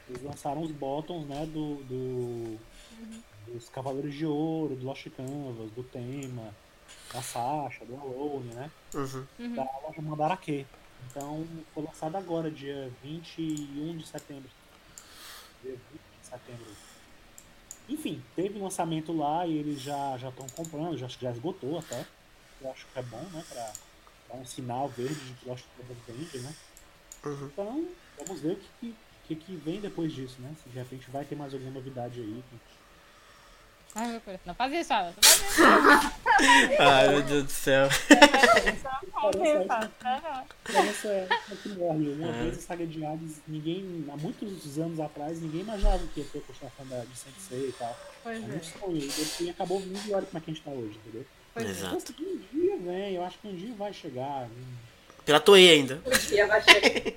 Eles lançaram os bottoms, né, do, do- dos Cavaleiros de Ouro, do Lost Canvas, do Tema, da Sasha, do Alone, né,
Uhum.
da loja Mandarake. Então, foi lançado agora, dia 21 de setembro. Dia 20 de setembro. Enfim, teve um lançamento lá e eles já já estão comprando, já, já esgotou até. Eu acho que é bom, né, pra dar um sinal verde de que Lost Canvas vende, né.
Uhum.
Então, vamos ver o que, que, que, que vem depois disso, né? Se de repente vai ter mais alguma novidade aí.
Ai, meu coração. Não faz isso, Alan. Não faz isso.
Ai, meu Deus do céu.
Essa é. Uma vez a saga de Hades, ninguém, há muitos anos atrás, ninguém imaginava que ia ter a continuação da, de Sensei e tal.
Pois
É
é.
um sonho. E acabou vindo e olha como é que a gente tá hoje, entendeu?
Pois.
Exato.
Um dia vem, eu acho que um dia vai chegar.
Pela Toei ainda.
O dia vai chegar.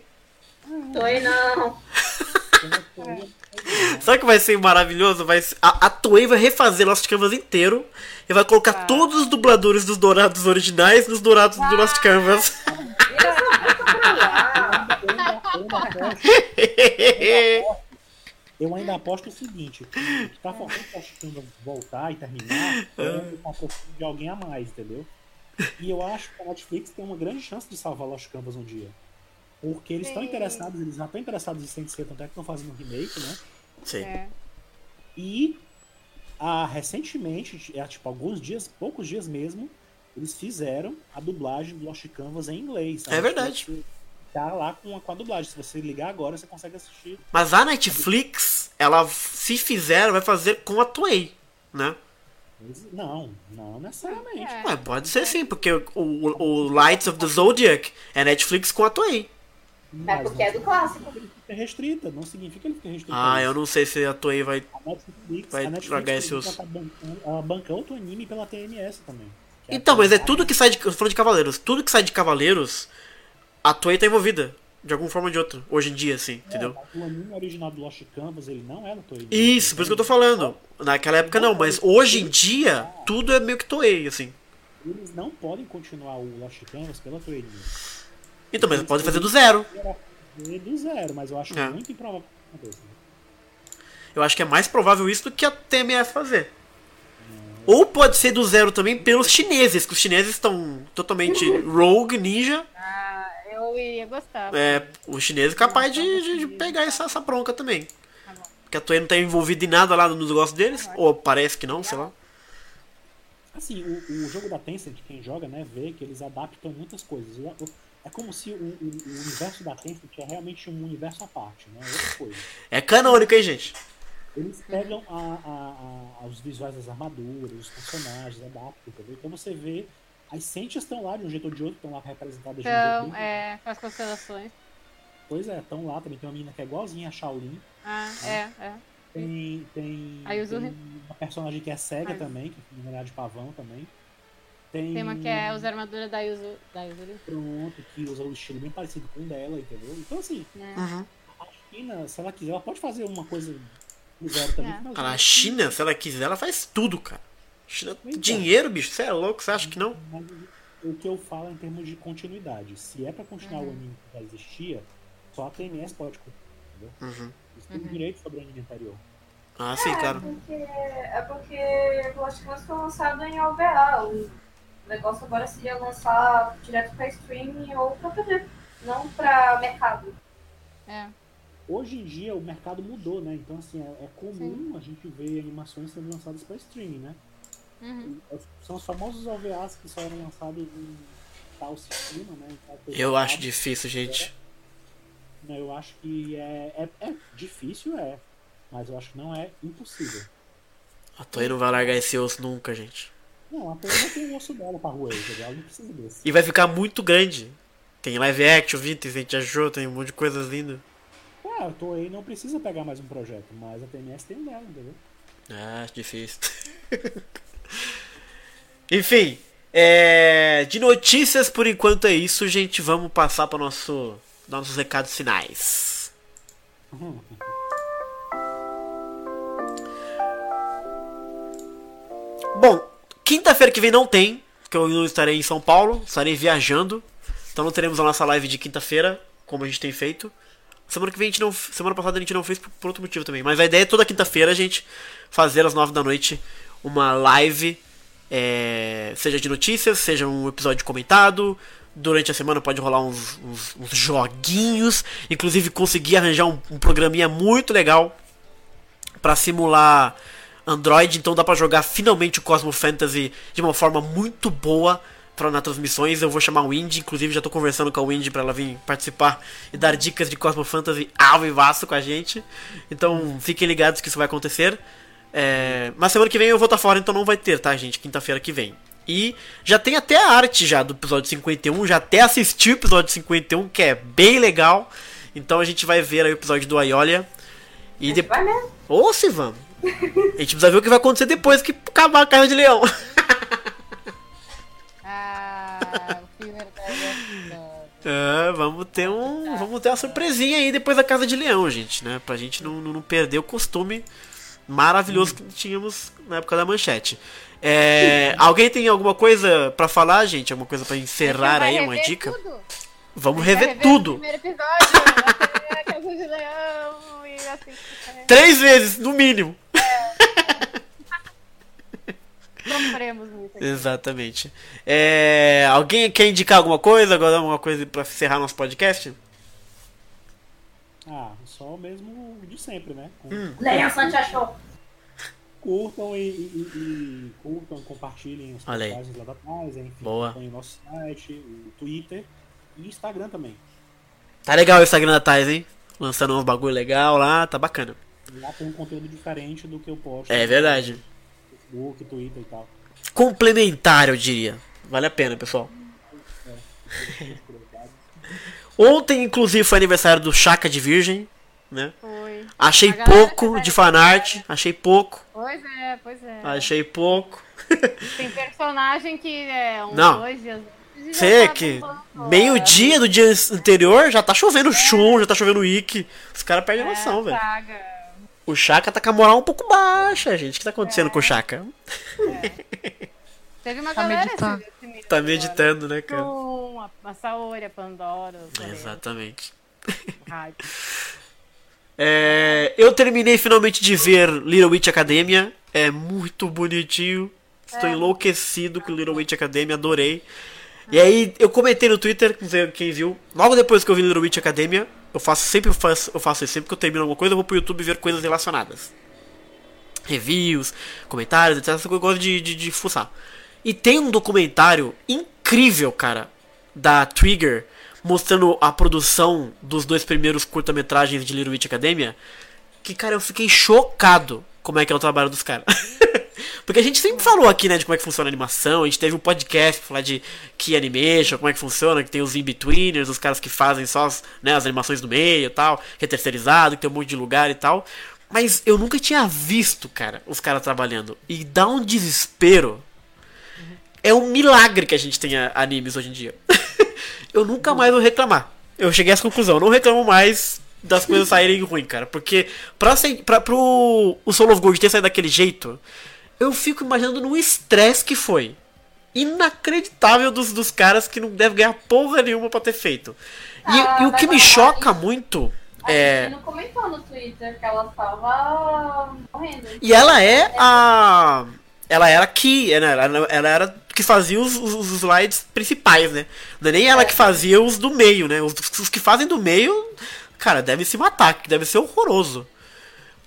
Tô aí não.
Sabe o que vai ser maravilhoso? Vai ser- a, a Toei vai refazer Lost Canvas inteiro e vai colocar
Ah.
todos os dubladores dos dourados originais nos dourados do Lost Canvas.
eu ainda- aposto- o seguinte, o tá faltando pra Chicago voltar e terminar é uma profissão de alguém a mais, entendeu? E eu acho que a Netflix tem uma grande chance de salvar Lost Canvas um dia. Porque eles estão interessados, eles já estão interessados em Sensei, tanto é que estão fazendo um remake, né?
Sim.
É.
E ah, recentemente, é, tipo, alguns dias, poucos dias mesmo, eles fizeram a dublagem do Lost Canvas em inglês.
É verdade.
Você Tá lá com a, com a dublagem. Se você ligar agora, você consegue assistir.
Mas a Netflix, ela, se fizer, vai fazer com a Toei, né?
Não, não necessariamente.
É.
Ué, pode ser sim, porque o, o, o Lights of the Zodiac é Netflix com a Toei.
É
Mas
porque é do clássico.
Ele fica restrita, não significa que ele fica restrito.
Ah, eu não sei se a Toei vai.
A Netflix,
vai
a Netflix
largar
por
esse
exemplo,
osso.
tá ela banca outro anime pela TNS também.
Então, mas é tudo que sai de. Falando de Cavaleiros, tudo que sai de Cavaleiros, a Toei tá envolvida. De alguma forma ou de outra. Hoje em dia, assim, entendeu?
É, mas O anime original do Lost Canvas, ele não é da Toei.
Isso, por isso que eu tô falando. Naquela época não, mas hoje em dia, tudo é meio que Toei, assim.
Eles não podem continuar o Lost Canvas pela Toei.
Então, mas pode fazer do zero.
Do zero, mas eu acho
É.
muito improvável que aconteça.
Eu acho que é mais provável isso do que a TMS fazer. Ou pode ser do zero também pelos chineses, que os chineses estão totalmente rogue, ninja.
Ah, eu iria gostar.
É, o chinês é capaz de, de- de pegar essa, essa bronca também.
Tá bom.
Porque a Toei não tá envolvida em nada lá no negócio deles. Ou parece que não, sei lá.
Assim, o, o jogo da Tencent, quem joga, né, vê que eles adaptam muitas coisas. É como se o, o- o universo da Tencent é realmente um universo à parte, né? Outra coisa.
É canônico, hein, gente?
Eles pegam a, a- a- os visuais das armaduras, os personagens, adaptam, entendeu? Então você vê, as Sentias estão lá de um jeito ou de outro, estão lá representadas de um
Então,
jeito bem-
é, com as constelações.
Pois é, estão lá também. Tem uma menina que é igualzinha a Shaolin.
Ah, é, é.
Tem, tem, tem uma personagem que é cega
Ah.
também, que é mulher de pavão também. Tem,
Tem uma que é os armaduras da Yuzu, da.
Pronto, que usa o estilo bem parecido com o dela, entendeu? Então assim?
Uhum.
a China, se ela quiser, ela pode fazer uma coisa do zero também.
É.
que
a
vamos-
China, se ela quiser, ela faz tudo, cara. China,
Então.
dinheiro, bicho, você é louco, você acha que não?
Mas o que eu falo é em termos de continuidade. Se é pra continuar o anime que já existia, só a TMS pode continuar, entendeu?
Uhum.
Eles têm direito sobre o anime anterior.
Ah, sim,
É
claro.
porque, é porque Lost Canvas foi lançado em OVA. O negócio agora seria lançar direto pra streaming ou pra TV, não pra mercado.
É.
Hoje em dia o mercado mudou, né? Então assim, é, é comum a gente ver animações sendo lançadas para streaming, né?
Uhum.
São os famosos OVAs que só eram lançados em tal sistema, né? tal
Eu acho difícil, gente.
Né, Eu acho que é, é, é difícil, é. Mas eu acho que não é impossível.
A Toei não vai largar esse osso nunca, gente.
Não, a tem o osso dela pra roer, entendeu? Ela não precisa desse.
E vai ficar muito grande. Tem live action, vindo, tem gente achou, tem um monte de coisas lindas.
Ah, a Toei não precisa pegar mais um projeto, mas a TMS tem o dela, entendeu?
Ah, difícil. Enfim, é, de notícias por enquanto é isso, gente. Vamos passar para nosso nossos recados finais. Bom, quinta-feira que vem não tem, porque eu não estarei em São Paulo, estarei viajando. Então não teremos a nossa live de quinta-feira, como a gente tem feito. Semana que vem a gente não. Semana passada a gente não fez por, outro motivo também. Mas a ideia é toda quinta-feira a gente fazer às nove da noite uma live. é, seja de notícias, seja um episódio comentado. Durante a semana pode rolar uns, uns- uns joguinhos. Inclusive consegui arranjar um, um programinha muito legal para simular Android, então dá pra jogar finalmente o Cosmo Fantasy de uma forma muito boa para nas transmissões. Eu vou chamar o Indy, inclusive já tô conversando com a Indy para ela vir participar e dar dicas de Cosmo Fantasy ao vivaço com a gente. Então fiquem ligados que isso vai acontecer. É, mas semana que vem eu vou estar fora, então não vai ter, tá, gente? Quinta-feira que vem. E já tem até a arte já do episódio 51, já até assisti o episódio 51, que é bem legal. Então a gente vai ver aí o episódio do Aiolia. E depois. Ou se vamos. A gente precisa ver o que vai acontecer depois que acabar a Carne de Leão.
Ah, o filme
É, vamos ter um. Vamos ter uma surpresinha aí depois da Casa de Leão, gente, né? Pra gente não, não perder o costume maravilhoso que tínhamos na época da manchete. É, alguém tem alguma coisa pra falar, gente? Alguma coisa pra encerrar aí, uma dica? Vamos rever
O
tudo.
primeiro episódio, a Casa de Leão e assim. é,
Três vezes, no mínimo.
Sofremos muito aqui.
Exatamente. É, alguém quer indicar alguma coisa? Agora alguma coisa pra encerrar nosso podcast?
Ah, só mesmo de sempre, né? Com-
Hum.
Leia Santia Show.
Curtam e, e- e- curtam, compartilhem as postagens lá da Paz, enfim,
Boa.
o nosso site, o Twitter e Instagram também.
Tá legal o Instagram da Thais, hein? Lançando uns bagulho legal lá, tá bacana.
Lá tem um conteúdo diferente do que eu posto
É verdade.
Facebook, Twitter e tal.
Complementar, eu diria. Vale a pena, pessoal. Ontem, inclusive, foi aniversário do Chaka de Virgem, né?
Foi.
Achei pouco de fanart, achei pouco,
Pois é, pois é.
achei pouco.
Tem personagem que é uns
Não.
dois dias
Sei
tá
que meio-dia do dia anterior já tá chovendo chum, já tá chovendo wiki. Os caras perdem
É,
noção, velho. O Chaka tá com a moral um pouco baixa, gente. O que tá acontecendo com o Chaka?
Teve uma
Tá
galera
meditando.
Tá
agora.
meditando, né, cara?
Tum, a, a Saori, a Pandora,
Exatamente. É, eu terminei finalmente de ver Little Witch Academia. É muito bonitinho. Estou enlouquecido com Little Witch Academia, adorei. E aí eu comentei no Twitter, não sei quem viu, logo depois que eu vi Little Witch Academia, eu faço sempre eu faço, eu faço isso, sempre que eu termino alguma coisa, eu vou pro YouTube ver coisas relacionadas. Reviews, comentários, etc. Eu gosto de, de, de fuçar. E tem um documentário incrível, cara, da Trigger, mostrando a produção dos dois primeiros curta-metragens de Little Witch Academia. Que, cara, eu fiquei chocado como é que é o trabalho dos caras. Porque a gente sempre falou aqui, né, de como é que funciona a animação. A gente teve um podcast pra falar de Key Animation, como é que funciona, que tem os in-betweeners, os caras que fazem só as, né, as animações do meio e tal, que é terceirizado, que tem um monte de lugar e tal. Mas eu nunca tinha visto, cara, os caras trabalhando. E dá um desespero. É um milagre que a gente tenha animes hoje em dia. eu nunca mais vou reclamar. Eu cheguei a essa conclusão. Eu não reclamo mais das coisas saírem ruim, cara. Porque pra, pra, pro o Soul of Gold ter saído daquele jeito, eu fico imaginando no estresse que foi. Inacreditável dos, dos caras que não devem ganhar porra nenhuma pra ter feito. E,
Ah,
e o que me choca muito
A
é.
gente não comentou no Twitter que ela tava morrendo.
E ela é a. Ela era que. Ela, ela- ela era que fazia os, os- os slides principais, né? Não é nem ela que fazia os do meio, né? Os, os que fazem do meio, cara, deve se matar, que deve ser horroroso.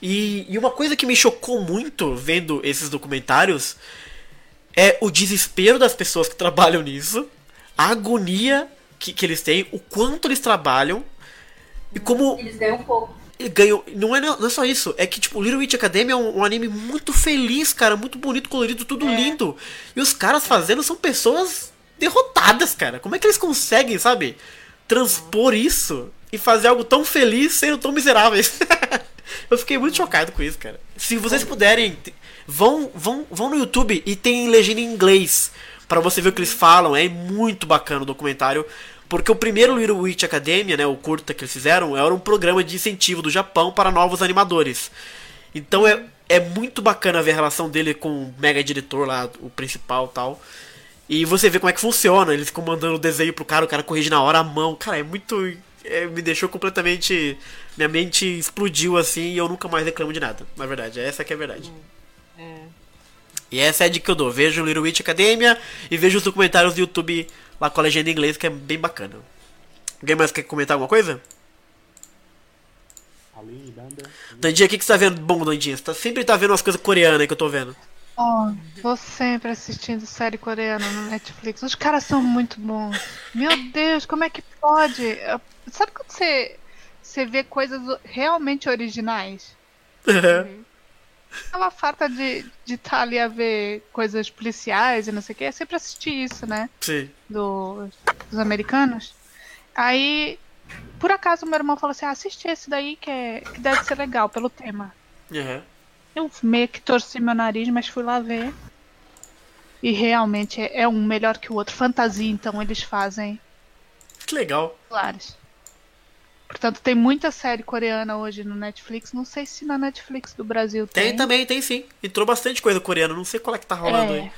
E, e uma coisa que me chocou muito vendo esses documentários é o desespero das pessoas que trabalham nisso, a agonia que, que eles têm, o quanto eles trabalham e como
Eles ganham um pouco.
ganhou. Não é, não é só isso. É que, tipo, Little Witch Academia é um, um anime muito feliz, cara. Muito bonito, colorido, tudo lindo. E os caras fazendo são pessoas derrotadas, cara. Como é que eles conseguem, sabe? Transpor isso e fazer algo tão feliz sendo tão miseráveis. Eu fiquei muito chocado com isso, cara. Se vocês puderem, vão, vão, vão no YouTube e tem legenda em inglês. Pra você ver o que eles falam. É muito bacana o documentário. Porque o primeiro Little Witch Academia, né, o curta que eles fizeram, era um programa de incentivo do Japão para novos animadores. Então é, é muito bacana ver a relação dele com o mega diretor lá, o principal tal. E você vê como é que funciona. Eles ficam mandando o desenho pro cara, o cara corrige na hora a mão. Cara, é muito. É, me deixou completamente. Minha mente explodiu assim e eu nunca mais reclamo de nada. Na verdade, essa que é a verdade.
É.
E essa é a dica que eu dou. Vejo o Little Witch Academia e vejo os documentários do YouTube lá com a legenda em inglês, que é bem bacana. Alguém mais quer comentar alguma coisa? Dandinha, o que, que você tá vendo bom, Dandinha? Você tá, sempre tá vendo umas coisas coreanas aí que eu tô vendo.
Ó, tô sempre assistindo série coreana no Netflix. Os caras são muito bons. Meu Deus, como é que pode? Sabe quando você, você vê coisas realmente originais? tava farta de de estar ali a ver coisas policiais e não sei o que. Eu sempre assisti isso, né?
Sim.
do- dos americanos. Aí, por acaso, meu irmão falou assim: ah, assiste esse daí que, é, que deve ser legal pelo tema.
Aham.
Eu meio que torci meu nariz, mas fui lá ver. E realmente é, é um melhor que o outro. Fantasia, então, eles fazem
Que legal.
claros. Portanto, tem muita série coreana hoje no Netflix. Não sei se na Netflix do Brasil tem.
Tem também, tem sim. Entrou bastante coisa coreana, não sei qual é que tá rolando
É.
aí.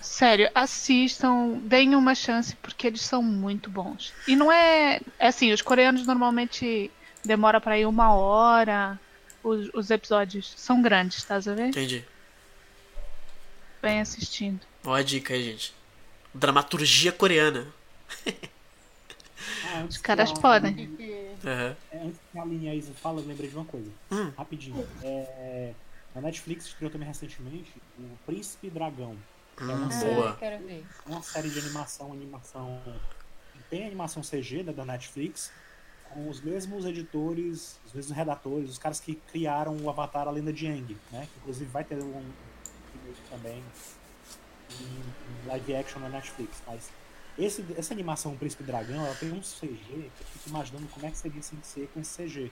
Sério, assistam, deem uma chance porque eles são muito bons. E não é, é assim, os coreanos normalmente demora pra ir uma hora. Os, os episódios são grandes, tá a ver?
Entendi.
Bem assistindo.
Olha a dica aí, gente. Dramaturgia coreana.
Ah,
Os caras
que a-
podem.
É, antes que a Aline Aiza fala, eu lembrei de uma coisa.
Hum.
Rapidinho. É, na Netflix estreou também recentemente o Príncipe Dragão. que é uma
Hum,
série-
boa.
Ah, quero ver.
uma série de animação, animação. Tem animação CG da, da Netflix, com os mesmos editores, os mesmos redatores, os caras que criaram o Avatar A Lenda de Aang, né? Que inclusive vai ter um remake também em, live action na Netflix. Mas esse, essa animação Príncipe Dragão, ela tem um CG que eu fico imaginando como é que seria sem ser com esse CG.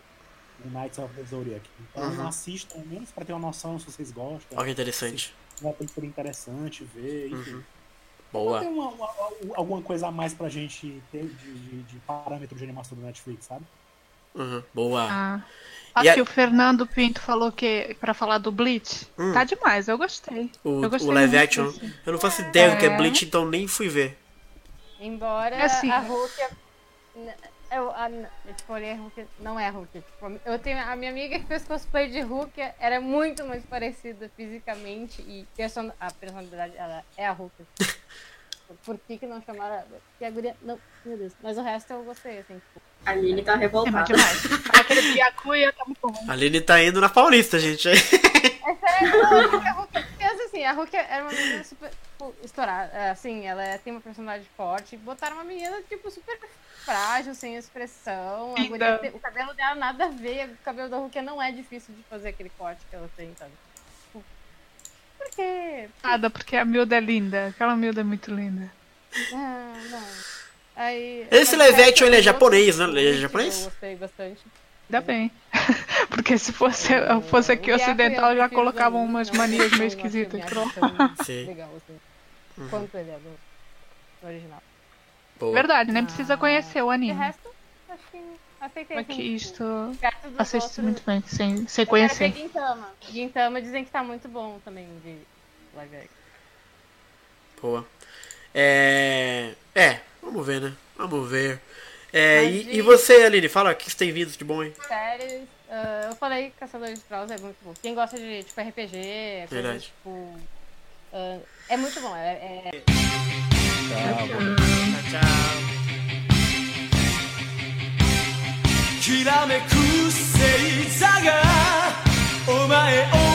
No Knights of the Zodiac. Então
Uhum.
assistam, menos pra ter uma noção se vocês gostam.
Olha que interessante.
Vai ter interessante ver, enfim.
Uhum. Boa.
Tem uma- uma- alguma coisa a mais pra gente ter de, de- de parâmetro de animação do Netflix, sabe?
Uhum. Boa.
Ah. Aqui
a-
o Fernando Pinto falou que para falar do Bleach.
Hum.
Tá demais, eu gostei.
O,
eu gostei
o live
muito
action.
desse.
Eu não faço ideia do que é
É.
Bleach, então nem fui ver.
Embora
É assim.
a Hulk. É- Eu, a, eu, tipo, olhei Hulk. Não é Hulk. Tipo, eu tenho. A minha amiga que fez cosplay de Hulk era muito mais parecida fisicamente e person, a personalidade ela é a Hulk. Por que, que não chamaram? Porque a guria. Não, meu Deus. Mas o resto eu gostei, assim. Tipo,
A Aline tá
É
revoltada.
demais. Aquele Byakuya tá muito bom.
A Aline tá indo na Paulista, gente.
É sério, não, a Hulk, pensa assim, a Hulk era uma menina super tipo, estourada, é, assim, ela é- tem uma personalidade forte, botaram uma menina, tipo, super frágil, sem expressão, guria o cabelo dela nada a ver, o cabelo da Hulk não é difícil de fazer aquele corte que ela tem, sabe? Tipo, Por quê?
Nada, porque a miúda é linda. Aquela miúda é muito linda.
Ah, não. Aí,
Esse live action, ele é japonês, né?
gostei
Ele é japonês?
Eu gostei bastante.
Ainda bem. Porque se fosse, fosse aqui ocidental, já colocavam umas manias meio esquisitas. Pronto.
tão
Sim.
Legal, assim,
Uhum.
quanto ele é do do original.
Boa.
Verdade, nem precisa conhecer o
De
anime.
resto, acho que aceitei.
Aqui
assim,
isto muito bem, sem, sem
Eu
conhecer.
Gintama. Gintama dizem que tá muito bom também de live action.
Boa. É. É, vamos ver, né? Vamos ver. É, e,
de-
e você, Aline, fala o que você tem visto de bom aí?
Séries, ah, eu falei Caçadores de Trolls é muito bom. Quem gosta de tipo RPG, coisas
Verdade.
tipo. Uh, é muito bom. É, é...
Tchau.
Tchau. Tchau.